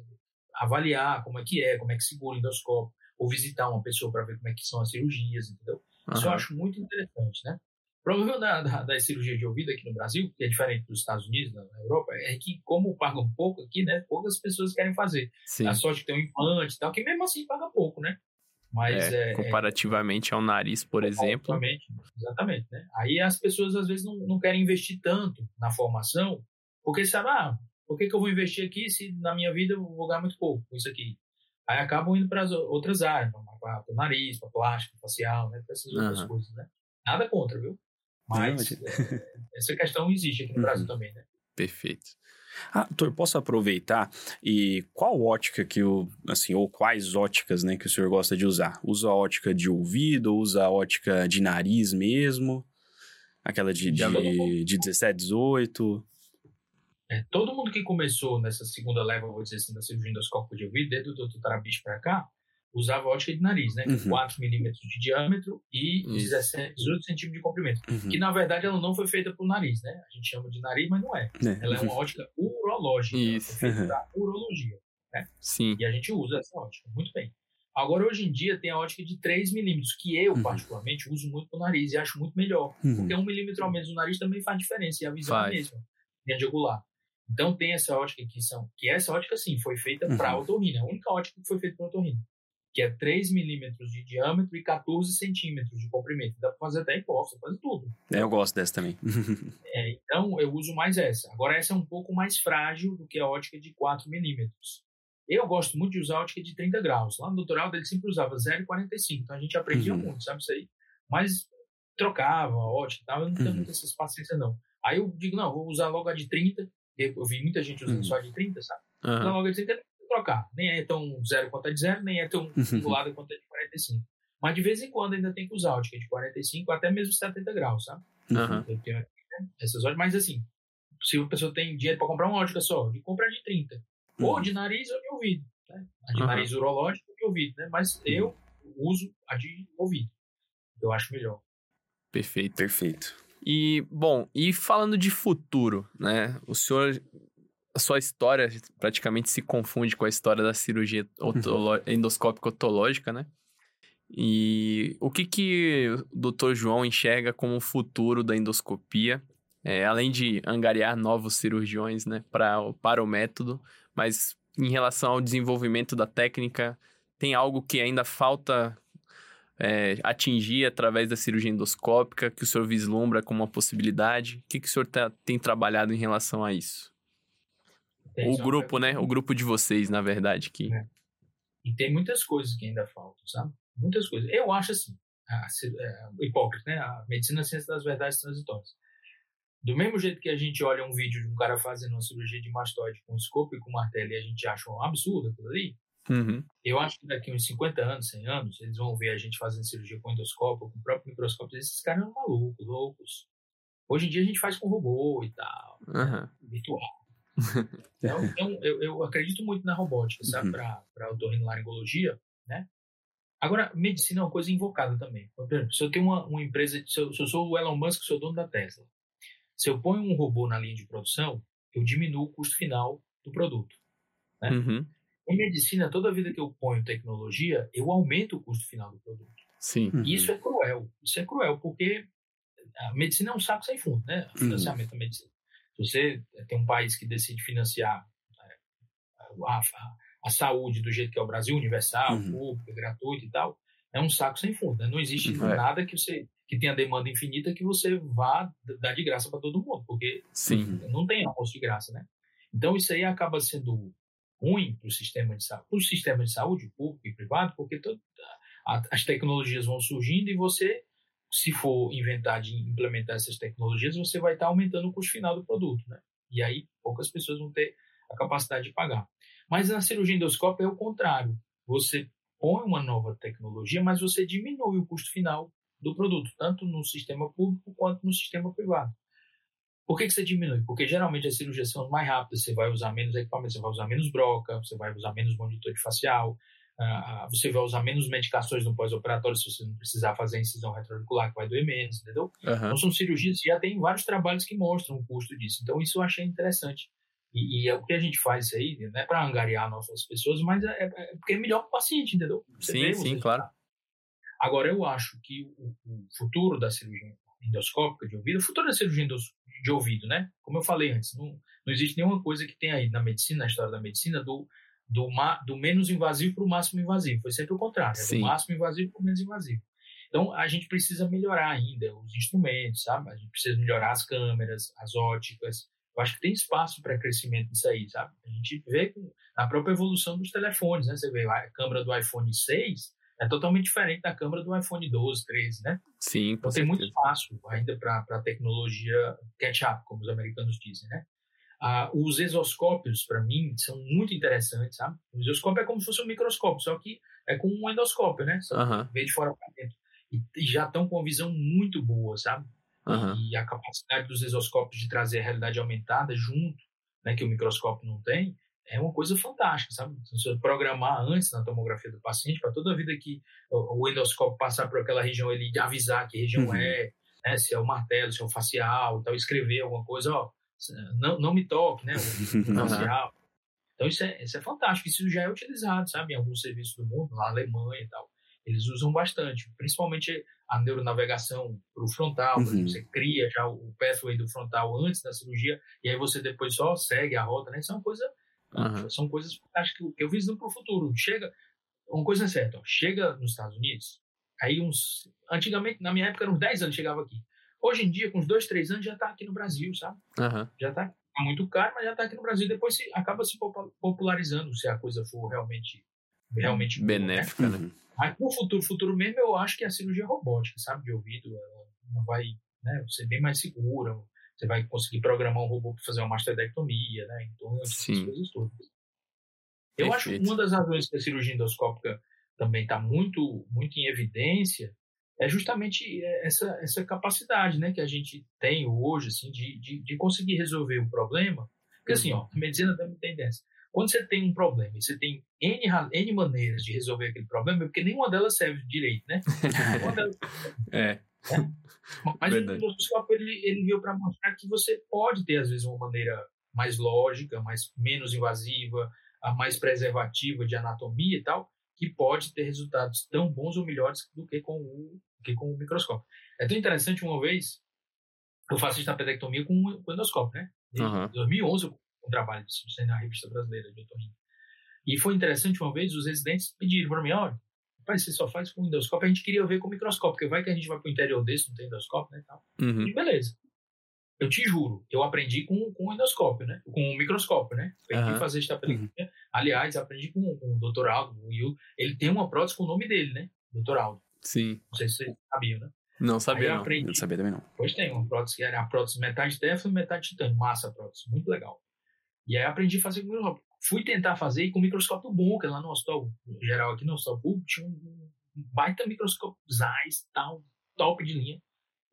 Avaliar como é que é, como é que segura o endoscópio, ou visitar uma pessoa para ver como é que são as cirurgias, entendeu? Uhum. Isso eu acho muito interessante, né? O problema da, da, da, cirurgia de ouvido aqui no Brasil, que é diferente dos Estados Unidos, na Europa, é que como pagam pouco aqui, né, poucas pessoas querem fazer. Sim. A sorte que tem um implante e tal, que mesmo assim paga pouco, né? Mas é, é, é comparativamente é, ao nariz, por exemplo. Exatamente, né? Aí as pessoas às vezes não, não querem investir tanto na formação, porque sabe, ah, por que, que eu vou investir aqui se na minha vida eu vou ganhar muito pouco com isso aqui? Aí acabam indo para as outras áreas, para o nariz, para plástico, facial, né? Para essas outras uhum. coisas, né? Nada contra, viu? Mas é, essa questão existe aqui no uhum. Brasil também, né? Perfeito. Ah, doutor, posso aproveitar e qual ótica que o, assim, ou quais óticas, né, que o senhor gosta de usar? Usa a ótica de ouvido, usa a ótica de nariz mesmo? Aquela de, de, de 17, 18? É, todo mundo que começou nessa segunda leva, vou dizer assim, da cirurgia endoscópica de ouvido, desde o doutor Tarabicho para cá, usava ótica de nariz, né? Uhum. 4 milímetros de diâmetro e 17, 18 centímetros de comprimento. Uhum. Que, na verdade, ela não foi feita por nariz, né? A gente chama de nariz, mas não é. é. Ela é uma ótica urológica. Isso. Foi feita uhum. urologia, né? Sim. E a gente usa essa ótica. Muito bem. Agora, hoje em dia, tem a ótica de 3 milímetros, que eu, uhum. particularmente, uso muito pro nariz e acho muito melhor. Uhum. Porque um milímetro ao menos no nariz também faz diferença e a visão faz. é a mesma, de angular. Então, tem essa ótica que são... Que essa ótica, sim, foi feita uhum. para otorrina. A única ótica que foi feita para otorrina que é 3 milímetros de diâmetro e 14 centímetros de comprimento. Dá para fazer até hipófise, fazer tudo. É, eu gosto dessa também. é, então, eu uso mais essa. Agora, essa é um pouco mais frágil do que a ótica de 4 milímetros. Eu gosto muito de usar a ótica de 30 graus. Lá no doutorado, ele sempre usava 0,45. Então, a gente aprendia uhum. muito, sabe isso aí? Mas trocava a ótica e tal. Eu não tenho uhum. muita paciência, não. Aí eu digo, não, vou usar logo a de 30. Eu vi muita gente usando uhum. só a de 30, sabe? Uhum. Então, logo de 30 trocar. Nem é tão zero quanto é de zero, nem é tão uhum. quanto é de 45. Mas de vez em quando ainda tem que usar ótica de 45 até mesmo 70 graus, sabe? Uhum. Eu tenho essas óticas, mas assim, se a pessoa tem dinheiro para comprar uma ótica só, de comprar de 30. Uhum. Ou de nariz ou de ouvido. Né? A de uhum. nariz urológico ou de ouvido, né? Mas uhum. eu uso a de ouvido. Eu acho melhor. Perfeito. Perfeito. E, bom, e falando de futuro, né? O senhor a sua história praticamente se confunde com a história da cirurgia uhum. endoscópica otológica, né? E o que que o Dr. João enxerga como o futuro da endoscopia, é, além de angariar novos cirurgiões, né, pra, para o método, mas em relação ao desenvolvimento da técnica, tem algo que ainda falta é, atingir através da cirurgia endoscópica, que o senhor vislumbra como uma possibilidade? O que, que o senhor tá, tem trabalhado em relação a isso? o grupo, né? O grupo de vocês, na verdade. Que... É. E tem muitas coisas que ainda faltam, sabe? Muitas coisas. Eu acho assim, a, a, é, o Hipócrates, né? A medicina é a ciência das verdades transitórias. Do mesmo jeito que a gente olha um vídeo de um cara fazendo uma cirurgia de mastoide com escopo e com martelo e a gente acha um absurdo aquilo ali, uhum. eu acho que daqui uns 50 anos, 100 anos, eles vão ver a gente fazendo cirurgia com endoscópio, com o próprio microscópio, esses caras são malucos, loucos. Hoje em dia a gente faz com robô e tal, uhum. virtual. Então, então eu, eu, acredito muito na robótica, sabe? Uhum. Para otorrinolaringologia, né? Agora, medicina é uma coisa invocada também. Por exemplo, se eu tenho uma, uma empresa, se eu, se eu, sou o Elon Musk, sou dono da Tesla, se eu ponho um robô na linha de produção, eu diminuo o custo final do produto. Né? Uhum. Em medicina, toda vida que eu ponho tecnologia, eu aumento o custo final do produto. Sim. Uhum. E isso é cruel. Isso é cruel, porque a medicina é um saco sem fundo, né? O financiamento da medicina. Se você tem um país que decide financiar né, a, a, a, saúde do jeito que é o Brasil, universal, uhum. pública, gratuita e tal, é um saco sem fundo. Né? Não existe uhum. nada que você que tenha demanda infinita que você vá dar de graça para todo mundo, porque Sim. não tem almoço de graça, né? Então isso aí acaba sendo ruim para o sistema de saúde, para o sistema de saúde público e privado, porque todo, a, as tecnologias vão surgindo e você se for inventar de implementar essas tecnologias, você vai estar aumentando o custo final do produto, né? E aí poucas pessoas vão ter a capacidade de pagar. Mas na cirurgia endoscópica é o contrário. Você põe uma nova tecnologia, mas você diminui o custo final do produto, tanto no sistema público quanto no sistema privado. Por que, que você diminui? Porque geralmente as cirurgias são mais rápidas, você vai usar menos equipamento, você vai usar menos broca, você vai usar menos monitor de facial, uh, você vai usar menos medicações no pós-operatório se você não precisar fazer a incisão retroauricular, que vai doer menos, entendeu? Uhum. Então são cirurgias, já tem vários trabalhos que mostram o custo disso. Então isso eu achei interessante. E, e é o que a gente faz isso aí, não é para angariar nossas pessoas, mas é, é, é, porque é melhor para o paciente, entendeu? Você sim, vê, sim, claro. Agora, eu acho que o, o futuro da cirurgia endoscópica de ouvido, da cirurgia de ouvido, né? Como eu falei antes, não, não existe nenhuma coisa que tenha aí na medicina, na história da medicina, do, do, ma, do menos invasivo para o máximo invasivo. Foi sempre o contrário, é do máximo invasivo para o menos invasivo. Então, a gente precisa melhorar ainda os instrumentos, sabe? A gente precisa melhorar as câmeras, as óticas. Eu acho que tem espaço para crescimento nisso aí, sabe? A gente vê na própria evolução dos telefones, né? Você vê a câmera do iPhone 6, é totalmente diferente da câmera do iPhone 12, 13, né? Sim, Então tem muito espaço ainda para a tecnologia catch-up, como os americanos dizem, né? Ah, os exoscópios, para mim, são muito interessantes, sabe? O exoscópio é como se fosse um microscópio, só que é com um endoscópio, né? Só uhum. vê de fora para dentro. E, e, já estão com uma visão muito boa, sabe? Uhum. E a capacidade dos exoscópios de trazer a realidade aumentada junto, né, que o microscópio não tem, é uma coisa fantástica, sabe? Se você programar antes na tomografia do paciente, para toda a vida que o, endoscópio passar por aquela região, ele avisar que região uhum. é, né? se é o martelo, se é o facial, tal, escrever alguma coisa, ó, não, não me toque, né? O facial. Então isso é, isso é fantástico, isso já é utilizado, sabe? Em alguns serviços do mundo, na Alemanha e tal. Eles usam bastante, principalmente a neuronavegação para o frontal, uhum. você cria já o pathway do frontal antes da cirurgia, e aí você depois só segue a rota, né? Isso é uma coisa Uhum. São coisas acho que, que eu visito para o futuro. Chega, uma coisa é certa, ó, chega nos Estados Unidos, aí uns. Antigamente, na minha época, eram uns 10 anos chegava aqui. Hoje em dia, com uns 2, 3 anos, já está aqui no Brasil, sabe? Uhum. Já está tá muito caro, mas já está aqui no Brasil. Depois se, acaba se popularizando se a coisa for realmente, realmente né? benéfica, boa, né? né? Mas no futuro, futuro mesmo, eu acho que a cirurgia robótica, sabe, de ouvido, ela vai né, ser bem mais segura, você vai conseguir programar um robô para fazer uma mastectomia, né? Então, essas coisas todas. Eu Perfeito. acho que uma das razões que a cirurgia endoscópica também está muito, muito em evidência é justamente essa, essa capacidade né, que a gente tem hoje assim, de, de, de conseguir resolver o problema. Porque assim, ó, a medicina também tem dessa. Quando você tem um problema e você tem N, N maneiras de resolver aquele problema, é porque nenhuma delas serve direito, né? é. Mas Verdade. o endoscópio ele, ele veio para mostrar que você pode ter, às vezes, uma maneira mais lógica, mais, menos invasiva, a mais preservativa de anatomia e tal, que pode ter resultados tão bons ou melhores do que com o, que com o microscópio. É tão interessante, uma vez, eu faço estapedectomia com, com endoscópio, né? Em uhum. 2011, eu um trabalho disso na revista brasileira de otorrino. E foi interessante, uma vez, os residentes pediram para mim, olha, Rapaz, você só faz com endoscópio. A gente queria ver com microscópio, porque vai que a gente vai pro interior desse, não tem endoscópio, né? Tal. Uhum. E beleza. Eu te juro, eu aprendi com, com endoscópio, né? Com o microscópio, né? Aprendi uhum. fazer estapelectomia. Uhum. Aliás, aprendi com, com o doutor Aldo, o Will. Ele tem uma prótese com o nome dele, né? Doutor Aldo. Sim. Não sei se vocês sabiam, né? Não sabia, não. Aprendi... Não sabia também, não. Pois tem, uma prótese que era a prótese metade téflon e metade titânio. Massa a prótese, muito legal. E aí aprendi a fazer com o microscópio. Fui tentar fazer com microscópio bom, que lá no hospital geral, aqui no hospital público, tinha um baita microscópio Zeiss, tal, top de linha.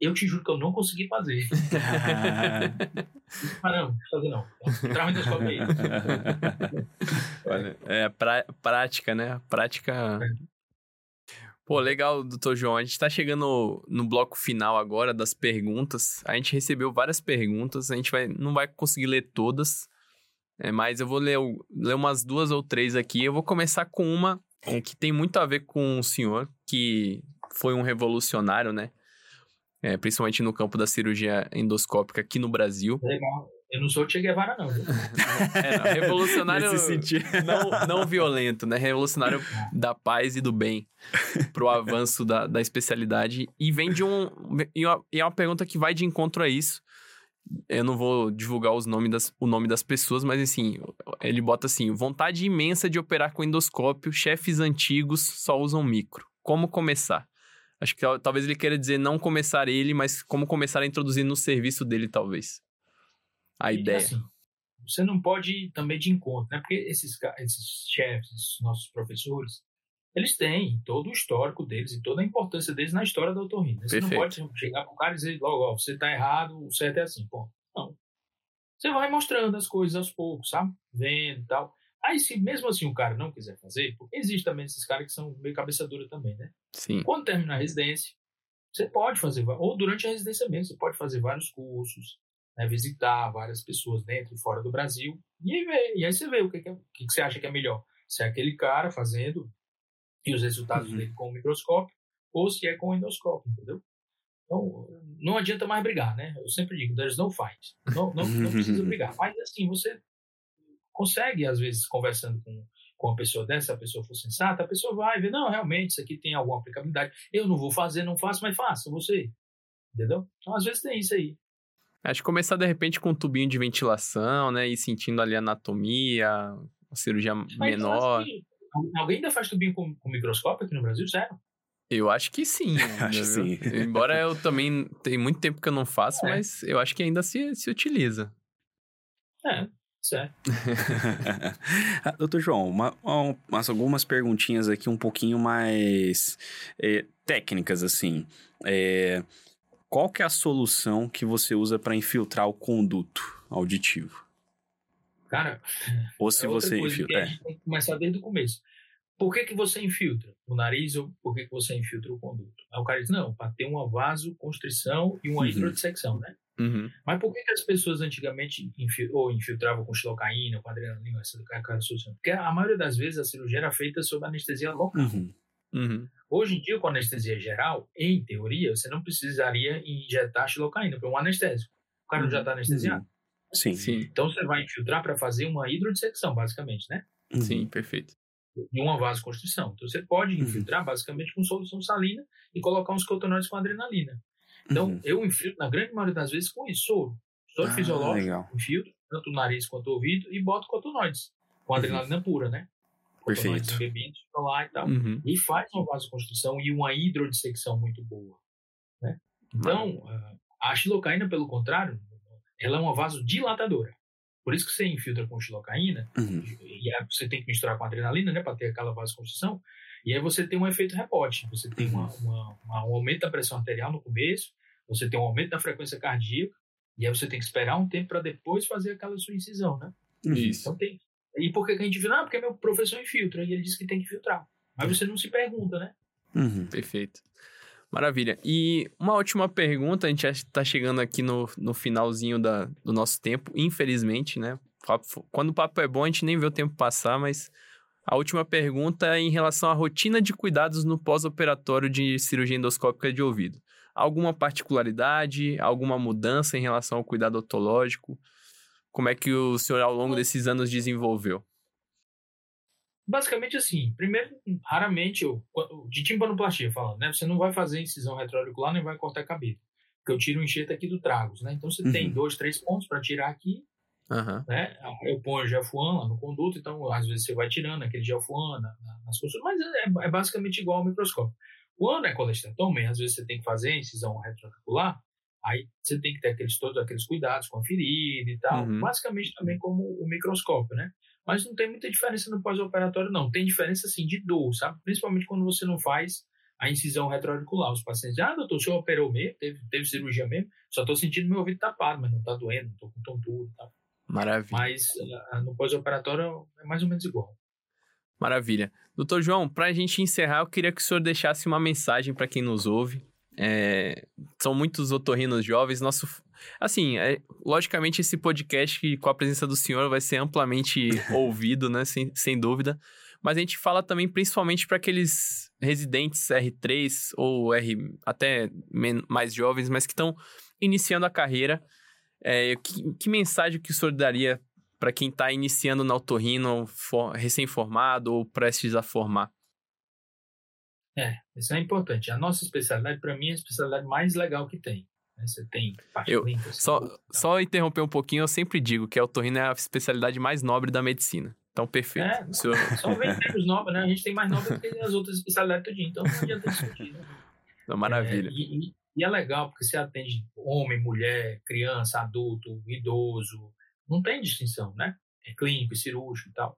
Eu te juro que eu não consegui fazer. ah, não, fazer não. Traz o microscópio aí. Olha, é pra, prática, né? Prática. Pô, legal, doutor João. A gente está chegando no bloco final agora das perguntas. A gente recebeu várias perguntas, a gente vai, não vai conseguir ler todas, é, mas eu vou ler, ler umas duas ou três aqui. Eu vou começar com uma é, que tem muito a ver com o senhor, que foi um revolucionário, né? É, principalmente no campo da cirurgia endoscópica aqui no Brasil. Legal. Eu não sou o Che Guevara, não. é, não revolucionário não, não violento, né? Revolucionário da paz e do bem pro avanço da, da especialidade. E vem de um. E é uma pergunta que vai de encontro a isso. Eu não vou divulgar os nome das, o nome das pessoas, mas assim, ele bota assim: vontade imensa de operar com endoscópio, chefes antigos só usam micro. Como começar? Acho que talvez ele queira dizer não começar ele, mas como começar a introduzir no serviço dele, talvez. A e, ideia. Assim, você não pode ir também de encontro, né? Porque esses, esses chefes, esses nossos professores, eles têm todo o histórico deles e toda a importância deles na história da otorrina. Você Perfeito. não pode chegar para o cara e dizer logo, ó, você está errado, o certo é assim, pô. Não. Você vai mostrando as coisas aos poucos, sabe? Vendo e tal. Aí, se mesmo assim o cara não quiser fazer, porque existe também esses caras que são meio cabeça dura também, né? Sim. Quando terminar a residência, você pode fazer, ou durante a residência mesmo, você pode fazer vários cursos, né, visitar várias pessoas dentro e fora do Brasil, e, ver, e aí você vê o que, que, é, o que, você acha que é melhor. Se é aquele cara fazendo e os resultados uhum. dele com o microscópio, ou se é com o endoscópio, entendeu? Então, não adianta mais brigar, né? Eu sempre digo, there's no fight. Não, não, não precisa brigar. Mas, assim, você consegue, às vezes, conversando com, com uma pessoa dessa, a pessoa for sensata, a pessoa vai ver, não, realmente, isso aqui tem alguma aplicabilidade. Eu não vou fazer, não faço, mas faça você. Entendeu? Então, às vezes tem isso aí. Acho que começar, de repente, com um tubinho de ventilação, né? E sentindo ali a anatomia, a cirurgia mas, menor. Assim, alguém ainda faz tubinho com, com microscópio aqui no Brasil, sério? Eu acho que sim. acho sim. Embora eu também tem muito tempo que eu não faço, é. mas eu acho que ainda se, se utiliza. É, Certo. Doutor João, uma, uma, algumas perguntinhas aqui um pouquinho mais é, técnicas, assim. É, qual que é a solução que você usa para infiltrar o conduto auditivo? Cara, ou se é você infiltra. A gente tem que começar desde o começo. Por que, que você infiltra o nariz ou por que, que você infiltra o conduto? Aí o cara diz, não, para ter uma vasoconstrição e uma uhum. hidrodissecção, né? Uhum. Mas por que, que, as pessoas antigamente infil, ou infiltravam com xilocaína, com adrenalina, essa solução? Porque a maioria das vezes a cirurgia era feita sob anestesia local. Uhum. Uhum. Hoje em dia, com anestesia geral, em teoria, você não precisaria injetar xilocaína para um anestésico. O cara já está anestesiado. Uhum. Sim. Sim. Então você vai infiltrar para fazer uma hidrodissecção, basicamente, né? Uhum. Sim, perfeito. E uma vasoconstrição. Então você pode uhum. infiltrar basicamente com solução salina e colocar uns cotonoides com adrenalina. Então, uhum. eu infiltro, na grande maioria das vezes, com isso, soro. Soro ah, fisiológico, legal. infiltro, tanto o nariz quanto o ouvido, e boto cotonoides, com uhum. adrenalina uhum. pura, né? Perfeito. bebidos, lá e tal. Uhum. E faz uma vasoconstrição e uma hidrodissecção muito boa. Né? Então, a xilocaína, pelo contrário, ela é uma vasodilatadora. Por isso que você infiltra com xilocaína, uhum. e você tem que misturar com adrenalina, né, para ter aquela vasoconstrição, e aí você tem um efeito rebote. Você tem uma, uhum. uma, uma, um aumento da pressão arterial no começo, você tem um aumento da frequência cardíaca, e aí você tem que esperar um tempo para depois fazer aquela sua incisão, né? Isso. Então tem. E por que a gente viu? Ah, porque meu professor infiltra, e ele disse que tem que filtrar. Mas você não se pergunta, né? Uhum. Perfeito. Maravilha. E uma última pergunta, a gente já está chegando aqui no, no finalzinho da, do nosso tempo, infelizmente, né? Quando o papo é bom, a gente nem vê o tempo passar, mas a última pergunta é em relação à rotina de cuidados no pós-operatório de cirurgia endoscópica de ouvido alguma particularidade, alguma mudança em relação ao cuidado otológico? Como é que o senhor, ao longo desses anos, desenvolveu? Basicamente assim, primeiro, raramente eu, de timpanoplastia falando, né? Você não vai fazer incisão retroauricular nem vai cortar cabelo. Porque eu tiro o enxerto aqui do tragos, né? Então você uhum. tem dois, três pontos para tirar aqui, uhum. né? Eu ponho o gelfuan lá no conduto, então às vezes você vai tirando aquele gelfuan nas costuras, mas é, é basicamente igual ao microscópio. Quando é colesterol, às vezes você tem que fazer incisão retroauricular, aí você tem que ter aqueles, todos aqueles cuidados com a ferida e tal, uhum. basicamente também como o microscópio, né? Mas não tem muita diferença no pós-operatório, não. Tem diferença, assim, de dor, sabe? Principalmente quando você não faz a incisão retroauricular. Os pacientes dizem, ah, doutor, o senhor operou mesmo, teve, teve cirurgia mesmo, só estou sentindo meu ouvido tapado, mas não está doendo, não estou com tontura e tal. Maravilha. Mas uh, no pós-operatório é mais ou menos igual. Maravilha. Doutor João, para a gente encerrar, eu queria que o senhor deixasse uma mensagem para quem nos ouve. É, são muitos otorrinos jovens. Nosso, assim, é, logicamente esse podcast com a presença do senhor vai ser amplamente ouvido, né? Sem, sem dúvida. Mas a gente fala também principalmente para aqueles residentes R3 ou R até mais jovens, mas que estão iniciando a carreira. É, que, que mensagem que o senhor daria para quem está iniciando na otorrino, recém-formado ou prestes a formar? É, isso é importante. A nossa especialidade, para mim, é a especialidade mais legal que tem. Né? Você tem eu, só, só interromper um pouquinho, eu sempre digo que a otorrino é a especialidade mais nobre da medicina. Então, perfeito. É, senhor... Só vendemos nobre, né? A gente tem mais nobre do que as outras especialidades todinha, então não adianta discutir. Né? Então, maravilha. É, e, e, é legal, porque você atende homem, mulher, criança, adulto, idoso, não tem distinção, né? É clínico, é cirúrgico e tal.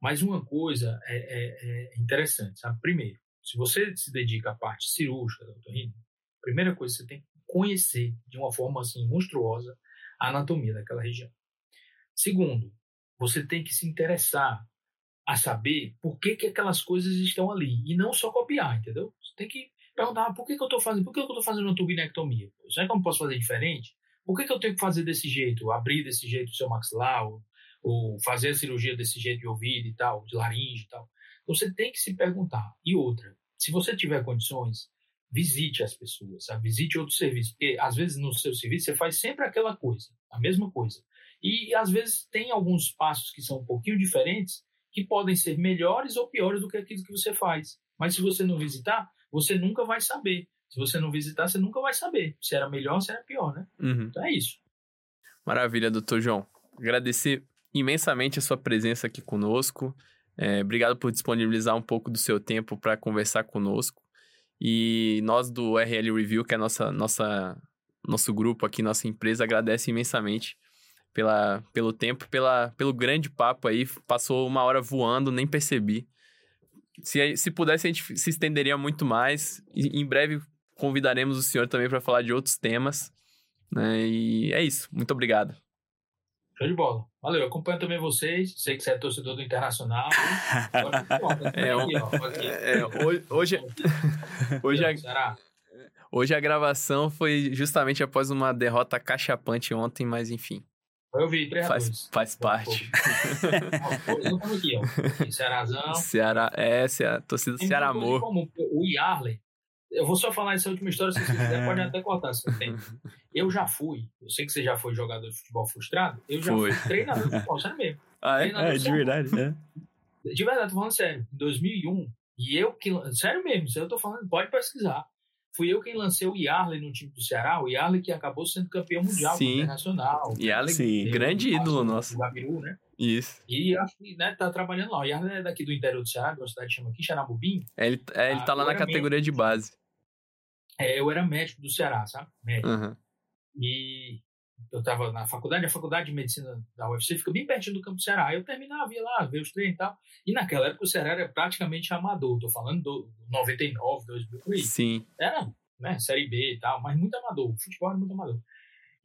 Mas uma coisa é, é, é interessante, sabe? Primeiro, se você se dedica à parte cirúrgica da otorrino, a primeira coisa que você tem que conhecer de uma forma assim monstruosa a anatomia daquela região. Segundo, você tem que se interessar a saber por que, que aquelas coisas estão ali e não só copiar, entendeu? Você tem que perguntar ah, por que, que eu estou fazendo, por que, que eu estou fazendo uma turbinectomia? Será que eu posso fazer diferente? Por que, que eu tenho que fazer desse jeito, abrir desse jeito o seu maxilar, ou, ou fazer a cirurgia desse jeito de ouvido e tal, de laringe e tal? Você tem que se perguntar. E outra, se você tiver condições, visite as pessoas, sabe? visite outros serviços, porque às vezes no seu serviço você faz sempre aquela coisa, a mesma coisa. E às vezes tem alguns passos que são um pouquinho diferentes, que podem ser melhores ou piores do que aquilo que você faz. Mas se você não visitar, você nunca vai saber. Se você não visitar, você nunca vai saber se era melhor ou se era pior, né? Uhum. Então é isso. Maravilha, doutor João. Agradecer imensamente a sua presença aqui conosco. É, obrigado por disponibilizar um pouco do seu tempo para conversar conosco. E nós do RL Review, que é nossa, nossa, nosso grupo aqui, nossa empresa, agradece imensamente pela, pelo tempo, pela, pelo grande papo aí. Passou uma hora voando, nem percebi. Se, se pudesse, a gente se estenderia muito mais. E, em breve convidaremos o senhor também para falar de outros temas. Né? E é isso. Muito obrigado. Show de bola. Valeu. Eu acompanho também vocês. Sei que você é torcedor do Internacional. é, é, hoje, hoje, hoje, a, hoje a gravação foi justamente após uma derrota cachapante ontem, mas enfim. Eu vi, 3 faz, faz parte. Aqui, ó. Cearazão. Ceará, é, Ceará, torcida Ceará Amor. O Yarley, eu vou só falar essa última história, se você quiser, pode até cortar se tem. Eu já fui, eu sei que você já foi jogador de futebol frustrado, eu já foi. fui treinador de futebol, sério mesmo. Ah, é? é de verdade, é. De verdade, tô falando sério. Em 2001, e eu que. Sério mesmo, isso eu tô falando, pode pesquisar fui eu quem lancei o Yarley no time do Ceará, o Yarley que acabou sendo campeão mundial internacional. Yarley, Sim. grande ídolo nosso. O Gabiru, né? Isso. E acho que né, tá trabalhando lá. O Yarley é daqui do interior do Ceará, de uma cidade que chama aqui, Xaramubim. É, ele, é, ele tá ah, lá na categoria médico. de base. É, eu era médico do Ceará, sabe? Médico. Uhum. E eu estava na faculdade, a faculdade de medicina da UFC fica bem pertinho do campo do Ceará. Eu terminava, ia lá, ver os treinos e tal. E naquela época o Ceará era praticamente amador. Tô falando do 99, 2000, por aí. Sim. Era né? Série B e tal, mas muito amador. O futebol era muito amador.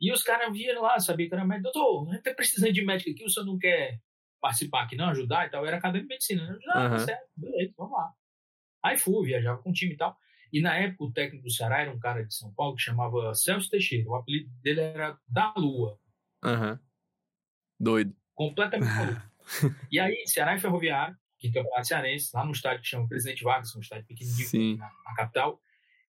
E os caras viram lá, sabia que era médico. Doutor, a gente tá precisando de médico aqui, o senhor não quer participar aqui, não? Ajudar e tal. Eu era acadêmico de medicina, né? Ah, uhum. certo, beleza, vamos lá. Aí fui, viajava com o time e tal. E na época o técnico do Ceará era um cara de São Paulo que chamava Celso Teixeira. O apelido dele era Da Lua. Aham. Uhum. Doido. Completamente maluco. e aí, Ceará e Ferroviário, que é o campeonato cearense, lá no estádio que chama Presidente Vargas, um estádio pequenininho na, na, capital.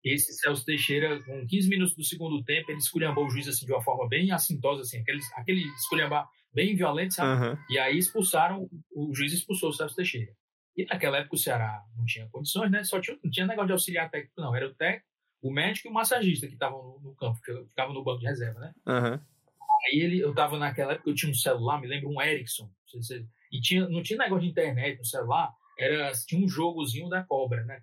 Esse Celso Teixeira, com 15 minutos do segundo tempo, ele esculhambou o juiz assim, de uma forma bem assintosa, assim, aquele, aquele esculhambar bem violento, sabe? Uhum. E aí expulsaram, o juiz expulsou o Celso Teixeira. E naquela época o Ceará não tinha condições, né? Só tinha, não tinha negócio de auxiliar técnico, não. Era o técnico, o médico e o massagista que estavam no, no, campo, que ficavam no banco de reserva, né? Uhum. Aí ele, eu tava naquela época, eu tinha um celular, me lembro um Ericsson, e tinha, não tinha negócio de internet no celular, era, tinha um jogozinho da cobra, né?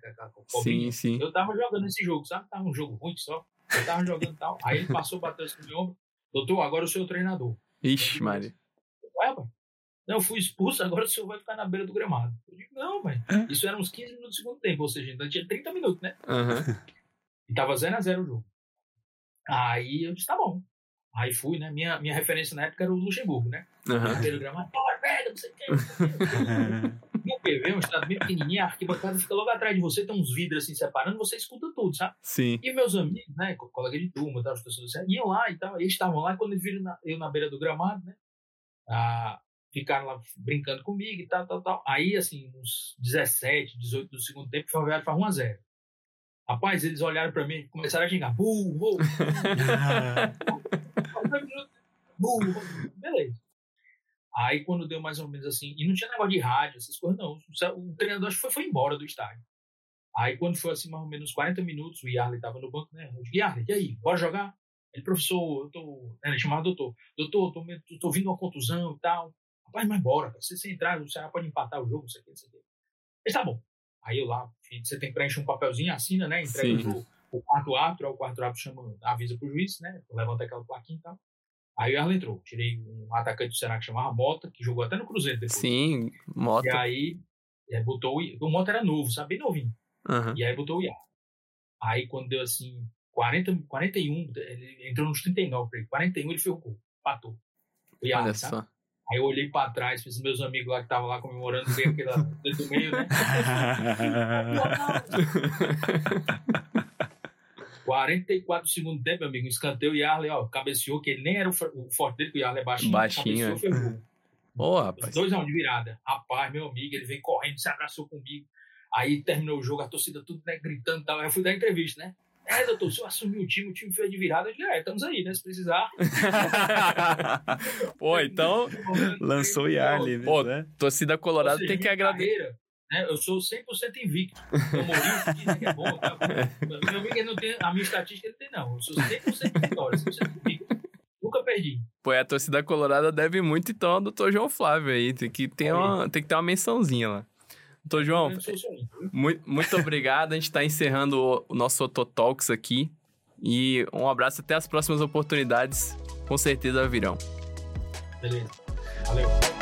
Sim, sim. Eu tava jogando esse jogo, sabe? Tava um jogo ruim só. Eu tava jogando tal. Aí ele passou, bateu esse meu ombro. Doutor, agora o senhor é o treinador. Ixi, Mari. Ué, pai. Não, eu fui expulso, agora o senhor vai ficar na beira do gramado. Eu digo, não, velho. Isso era uns 15 minutos do segundo tempo, ou seja, ainda tinha 30 minutos, né? Uhum. E tava 0x0 o jogo. Aí eu disse, tá bom. Aí fui, né? Minha, minha referência na época era o Luxemburgo, né? Uhum. Na beira do gramado, velho, não sei o que. PV é um estado bem pequenininho, a arquibancada fica logo atrás de você, tem uns vidros assim separando, você escuta tudo, sabe? Sim. E meus amigos, né, colega de turma, tal, as pessoas iam lá e tal, eles estavam lá, quando eles viram na, eu na beira do gramado, né, ah, ficaram lá brincando comigo e tal, tal, tal. Aí, assim, uns 17, 18 do segundo tempo, o Ferroviário faz 1x0. Rapaz, eles olharam pra mim e começaram a xingar. Burro! burro! Beleza. Aí quando deu mais ou menos assim, e não tinha negócio de rádio, essas coisas não. O treinador acho que foi, foi embora do estádio. Aí quando foi assim, mais ou menos 40 minutos, o Yarley estava no banco, né? Eu disse, Yarley, e aí, bora jogar? Ele, professor, eu tô. Ele chamava doutor. Doutor, tô, tô, tô vindo uma contusão e tal. Rapaz, mas bora, se você entrar, o Ceará pode empatar o jogo, isso aqui, isso aqui. Ele, tá bom. Aí eu lá, você tem que preencher um papelzinho, assina, né? Entrega o, o quarto árbitro, o quarto árbitro chama, avisa pro juiz, né? Levanta aquela plaquinha e tal. Aí o Arlen entrou. Tirei um atacante do Ceará que chamava Mota, que jogou até no Cruzeiro depois. Sim, Mota. E aí é, botou o, o Mota era novo, sabe? Bem novinho. Uhum. E aí botou o Iar. Aí quando deu assim, 40, 41, ele entrou nos 39 41 ele fez o gol. empatou. O Olha Yarley, só. sabe? Aí eu olhei pra trás, fiz meus amigos lá que estavam lá comemorando, veio aquele do meio, né? 44 segundos tempo, meu amigo, um escanteio, o Yarley, ó, cabeceou, que ele nem era o, o forte dele, que o Yarley é baixinho. Baixinho, cabeceou, gol. Ô, rapaz. 2x1 de virada. Rapaz, meu amigo, ele veio correndo, se abraçou comigo. Aí terminou o jogo, a torcida tudo né, gritando e tal. Aí eu fui dar entrevista, né? É, doutor, o senhor assumiu o time, o time fez de virada. Eu disse, é, estamos aí, né? Se precisar. Pô, então, Lançou o Yarley, né? Pô, né? torcida colorada seja, tem que agradecer. Né, eu sou 100% invicto. O Mourinho diz que é bom. Tá? Meu amigo, não tem, a minha estatística ele tem, não. Eu sou 100% vitória, 100% invicto. Nunca perdi. Pô, a torcida colorada deve muito, então, ao doutor João Flávio aí. Tem que ter uma, tem que ter uma mençãozinha lá. Doutor João, Eu muito, muito obrigado. A gente está encerrando o, o nosso Ototalks aqui. E um abraço até as próximas oportunidades. Com certeza virão. Beleza. Valeu.